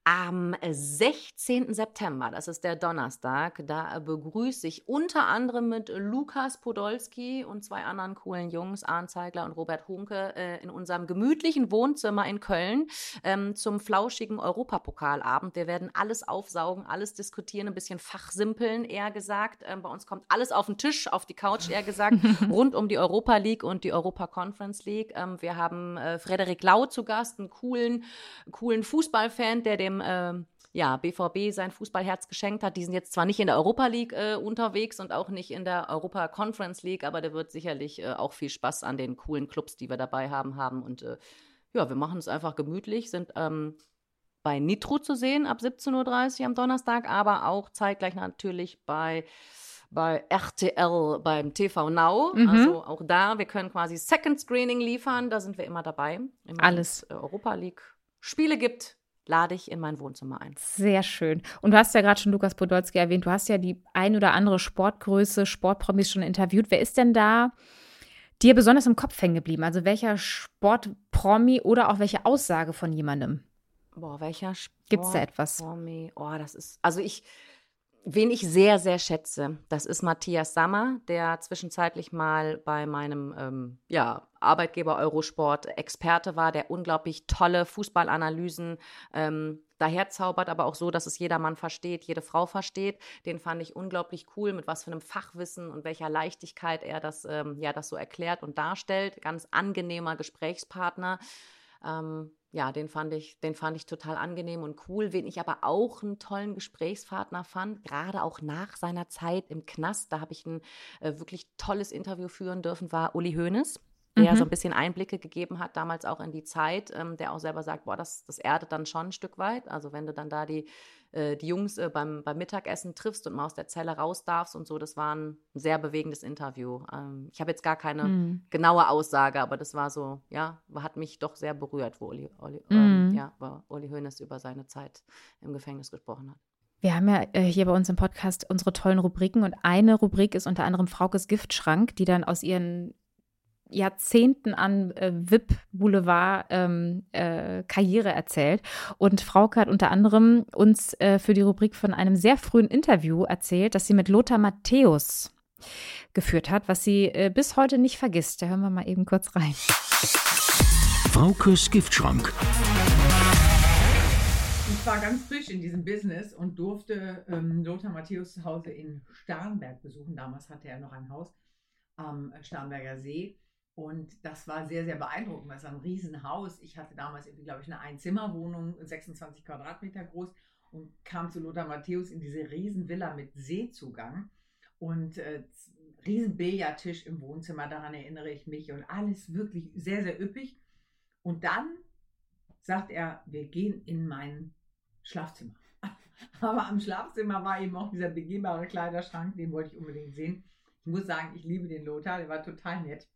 Am 16. September, das ist der Donnerstag, da begrüße ich unter anderem mit Lukas Podolski und zwei anderen coolen Jungs, Arndt Zeigler und Robert Hunke, äh, in unserem gemütlichen Wohnzimmer in Köln ähm, zum flauschigen Europapokalabend. Wir werden alles aufsaugen, alles diskutieren, ein bisschen fachsimpeln, eher gesagt. Ähm, bei uns kommt alles auf den Tisch, auf die Couch, eher gesagt, rund um die Europa League und die Europa Conference League. Ähm, wir haben äh, Frederik Lau zu Gast, einen coolen, coolen Fußballfan, der dem äh, ja, BVB sein Fußballherz geschenkt hat. Die sind jetzt zwar nicht in der Europa League äh, unterwegs und auch nicht in der Europa Conference League, aber der wird sicherlich äh, auch viel Spaß an den coolen Clubs, die wir dabei haben, haben. Und äh, ja, wir machen es einfach gemütlich, sind ähm, bei Nitro zu sehen ab 17.30 Uhr am Donnerstag, aber auch zeitgleich natürlich bei bei RTL beim TV Now. Mhm. Also auch da, wir können quasi Second Screening liefern, da sind wir immer dabei. Immer Alles. Europa League Spiele gibt, lade ich in mein Wohnzimmer ein. Sehr schön. Und du hast ja gerade schon Lukas Podolski erwähnt. Du hast ja die ein oder andere Sportgröße, Sportpromis schon interviewt. Wer ist denn da dir besonders im Kopf hängen geblieben? Also welcher Sportpromi oder auch welche Aussage von jemandem? Boah, welcher Sport? Gibt es da etwas? Promi? Oh, das ist, also ich, Wen ich sehr, sehr schätze, das ist Matthias Sammer, der zwischenzeitlich mal bei meinem ähm, ja, Arbeitgeber Eurosport Experte war, der unglaublich tolle Fußballanalysen ähm, daherzaubert, aber auch so, dass es jedermann versteht, jede Frau versteht. Den fand ich unglaublich cool, mit was für einem Fachwissen und welcher Leichtigkeit er das, ähm, ja, das so erklärt und darstellt. Ganz angenehmer Gesprächspartner. Ähm, ja, den fand ich, den fand ich total angenehm und cool. Wen ich aber auch einen tollen Gesprächspartner fand, gerade auch nach seiner Zeit im Knast, da habe ich ein äh, wirklich tolles Interview führen dürfen, war Uli Hoeneß der mhm. so ein bisschen Einblicke gegeben hat, damals auch in die Zeit, ähm, der auch selber sagt, boah, das, das erdet dann schon ein Stück weit. Also wenn du dann da die, äh, die Jungs äh, beim, beim Mittagessen triffst und mal aus der Zelle raus darfst und so, das war ein sehr bewegendes Interview. Ähm, ich habe jetzt gar keine mhm. genaue Aussage, aber das war so, ja, hat mich doch sehr berührt, wo Uli, Uli, ähm, mhm. ja, Uli Hoeneß über seine Zeit im Gefängnis gesprochen hat. Wir haben ja äh, hier bei uns im Podcast unsere tollen Rubriken und eine Rubrik ist unter anderem Fraukes Giftschrank, die dann aus ihren Jahrzehnten an äh, VIP-Boulevard ähm, äh, Karriere erzählt. Und Frauke hat unter anderem uns äh, für die Rubrik von einem sehr frühen Interview erzählt, das sie mit Lothar Matthäus geführt hat, was sie äh, bis heute nicht vergisst. Da hören wir mal eben kurz rein. Fraukes Giftschrank. Ich war ganz frisch in diesem Business und durfte ähm, Lothar Matthäus zu Hause in Starnberg besuchen. Damals hatte er noch ein Haus am Starnberger See. Und das war sehr, sehr beeindruckend. Das ist ein Riesenhaus. Ich hatte damals irgendwie, glaube ich, eine Einzimmerwohnung, 26 Quadratmeter groß und kam zu Lothar Matthäus in diese Riesenvilla mit Seezugang und äh, riesen im Wohnzimmer, daran erinnere ich mich und alles wirklich sehr, sehr üppig. Und dann sagt er, wir gehen in mein Schlafzimmer. Aber am Schlafzimmer war eben auch dieser begehbare Kleiderschrank, den wollte ich unbedingt sehen. Ich muss sagen, ich liebe den Lothar, der war total nett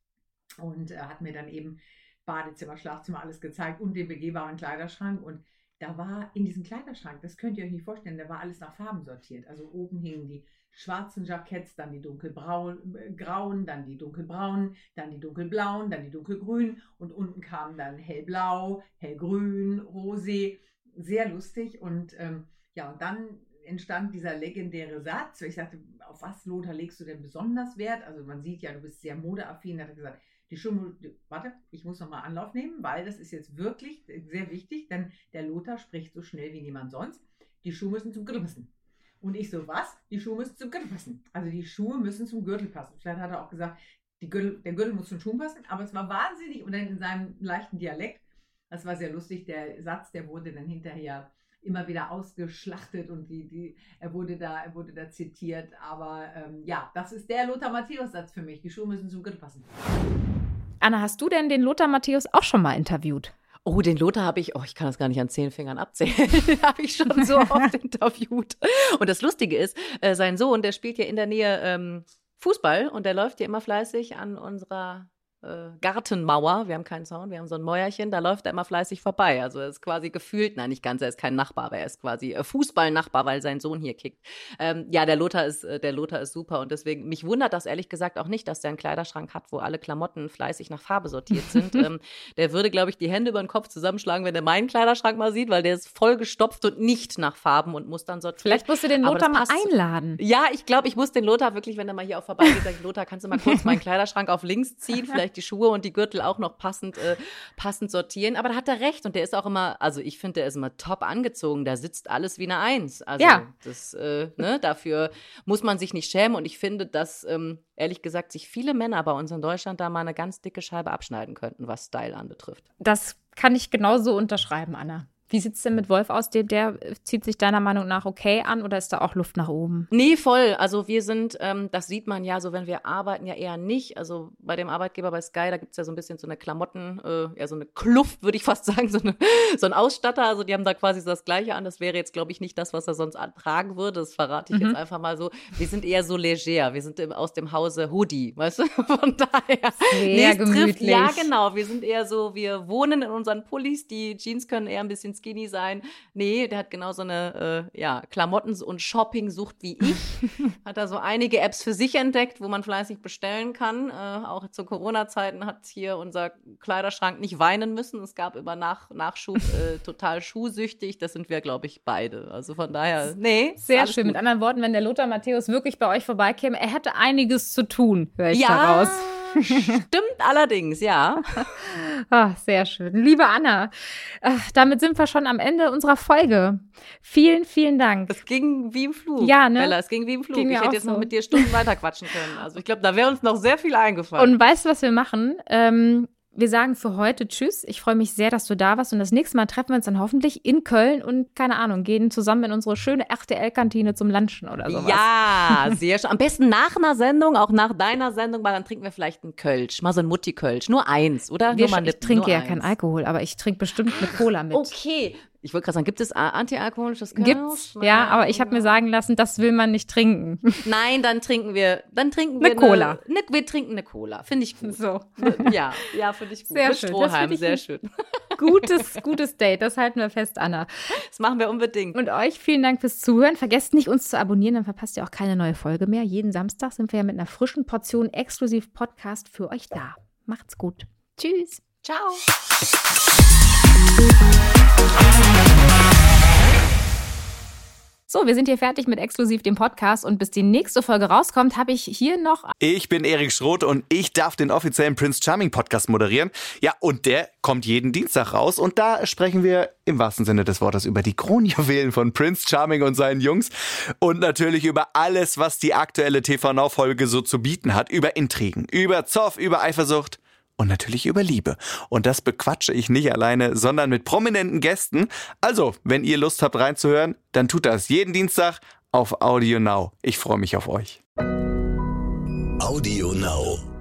und äh, hat mir dann eben Badezimmer, Schlafzimmer alles gezeigt und den begehbaren Kleiderschrank und da war in diesem Kleiderschrank, das könnt ihr euch nicht vorstellen, da war alles nach Farben sortiert. Also oben hingen die schwarzen Jacketts, dann die dunkelbraun, äh, dann die dunkelbraunen, dann die dunkelblauen, dann die dunkelgrünen und unten kamen dann hellblau, hellgrün, rosé, sehr lustig und ähm, ja, und dann entstand dieser legendäre Satz. Ich sagte, auf was, Lothar, legst du denn besonders Wert? Also man sieht ja, du bist sehr modeaffin. Da hat er gesagt, die Schuhe, warte, ich muss nochmal Anlauf nehmen, weil das ist jetzt wirklich sehr wichtig, denn der Lothar spricht so schnell wie niemand sonst. Die Schuhe müssen zum Gürtel passen. Und ich so, was? Die Schuhe müssen zum Gürtel passen. Also die Schuhe müssen zum Gürtel passen. Vielleicht hat er auch gesagt, Gürtel, der Gürtel muss zum Schuh passen, aber es war wahnsinnig und dann in seinem leichten Dialekt. Das war sehr lustig. Der Satz, der wurde dann hinterher immer wieder ausgeschlachtet und die, die, er wurde da, er wurde da zitiert. Aber ähm, ja, das ist der Lothar Matthäus-Satz für mich. Die Schuhe müssen zum Gürtel passen. Anna, hast du denn den Lothar Matthäus auch schon mal interviewt? Oh, den Lothar habe ich, oh, ich kann das gar nicht an zehn Fingern abzählen, den habe ich schon so oft interviewt. Und das Lustige ist, äh, sein Sohn, der spielt ja in der Nähe ähm, Fußball und der läuft ja immer fleißig an unserer äh, Gartenmauer. Wir haben keinen Zaun, wir haben so ein Mäuerchen, da läuft er immer fleißig vorbei. Also er ist quasi gefühlt, nein, nicht ganz, er ist kein Nachbar, aber er ist quasi äh, Fußballnachbar, weil sein Sohn hier kickt. Ähm, ja, der Lothar ist, äh, der Lothar ist super und deswegen, mich wundert das ehrlich gesagt auch nicht, dass der einen Kleiderschrank hat, wo alle Klamotten fleißig nach Farbe sortiert sind. ähm, der würde, glaube ich, die Hände über den Kopf zusammenschlagen, wenn er meinen Kleiderschrank mal sieht, weil der ist voll gestopft und nicht nach Farben und muss dann sortieren. Vielleicht musst du den Lothar mal einladen. Ja, ich glaube, ich muss den Lothar wirklich, wenn er mal hier auch vorbeigeht, sagen, Lothar, kannst du mal kurz meinen Kleiderschrank auf links ziehen, vielleicht die Schuhe und die Gürtel auch noch passend, äh, passend sortieren. Aber da hat er recht und der ist auch immer, also ich finde, der ist immer top angezogen. Da sitzt alles wie eine Eins. Also ja. das, äh, ne, dafür muss man sich nicht schämen und ich finde, dass ähm, ehrlich gesagt sich viele Männer bei uns in Deutschland da mal eine ganz dicke Scheibe abschneiden könnten, was Style anbetrifft. Das kann ich genauso unterschreiben, Anna. Wie sieht es denn mit Wolf aus? Der, der zieht sich deiner Meinung nach okay an oder ist da auch Luft nach oben? Nee, voll. Also wir sind, ähm, das sieht man ja so, wenn wir arbeiten, ja eher nicht. Also bei dem Arbeitgeber bei Sky, da gibt es ja so ein bisschen so eine Klamotten, äh, ja so eine Kluft, würde ich fast sagen, so, eine, so ein Ausstatter. Also die haben da quasi so das Gleiche an. Das wäre jetzt, glaube ich, nicht das, was er sonst antragen würde. Das verrate ich mhm. jetzt einfach mal so. Wir sind eher so leger. Wir sind im, aus dem Hause Hoodie, weißt du? Von daher. Sehr nee, gemütlich. Trifft, ja, genau. Wir sind eher so, wir wohnen in unseren Pullis. Die Jeans können eher ein bisschen skinny sein. Nee, der hat genau so eine äh, ja, Klamotten- und Shopping-Sucht wie ich. hat da so einige Apps für sich entdeckt, wo man fleißig bestellen kann. Äh, auch zu Corona-Zeiten hat hier unser Kleiderschrank nicht weinen müssen. Es gab immer Nach Nachschub äh, total schuhsüchtig. Das sind wir, glaube ich, beide. Also von daher, nee. Sehr schön. Gut. Mit anderen Worten, wenn der Lothar Matthäus wirklich bei euch vorbeikäme, er hätte einiges zu tun, höre ich ja, daraus. Stimmt allerdings, ja. Ach, sehr schön. Liebe Anna, ach, damit sind wir schon am Ende unserer Folge. Vielen, vielen Dank. Es ging wie im Flug. Ja, ne? Bella, es ging wie im Flug. Ging ich hätte jetzt so. noch mit dir Stunden weiter quatschen können. Also ich glaube, da wäre uns noch sehr viel eingefallen. Und weißt du, was wir machen? Ähm, wir sagen für heute Tschüss. Ich freue mich sehr, dass du da warst. Und das nächste Mal treffen wir uns dann hoffentlich in Köln und, keine Ahnung, gehen zusammen in unsere schöne RTL-Kantine zum Lunchen oder sowas. Ja, sehr schön. Am besten nach einer Sendung, auch nach deiner Sendung, weil dann trinken wir vielleicht einen Kölsch. Mal so ein Mutti-Kölsch. Nur eins, oder? Wir, nur mal ich trinke ja eins. keinen Alkohol, aber ich trinke bestimmt eine Cola mit. Okay, ich wollte gerade sagen, gibt es antialkoholisches? Gibt's, ja, aber ich habe mir sagen lassen, das will man nicht trinken. Nein, dann trinken wir, dann trinken wir eine Cola. Eine, eine, wir trinken eine Cola, finde ich gut. So. Ja, ja, finde ich gut. Sehr Mit schön. Strohhalm, sehr schön. Gutes, gutes Date, das halten wir fest, Anna. Das machen wir unbedingt. Und euch vielen Dank fürs Zuhören. Vergesst nicht, uns zu abonnieren, dann verpasst ihr auch keine neue Folge mehr. Jeden Samstag sind wir ja mit einer frischen Portion exklusiv Podcast für euch da. Macht's gut. Tschüss. Ciao. So, wir sind hier fertig mit exklusiv dem Podcast und bis die nächste Folge rauskommt, habe ich hier noch. Ich bin Erik Schroth und ich darf den offiziellen Prince Charming Podcast moderieren. Ja, und der kommt jeden Dienstag raus und da sprechen wir im wahrsten Sinne des Wortes über die Kronjuwelen von Prince Charming und seinen Jungs und natürlich über alles, was die aktuelle TV Now Folge so zu bieten hat, über Intrigen, über Zoff, über Eifersucht und natürlich über Liebe. Und das bequatsche ich nicht alleine, sondern mit prominenten Gästen. Also, wenn ihr Lust habt reinzuhören, dann tut das jeden Dienstag auf Audio Now. Ich freue mich auf euch. Audio Now.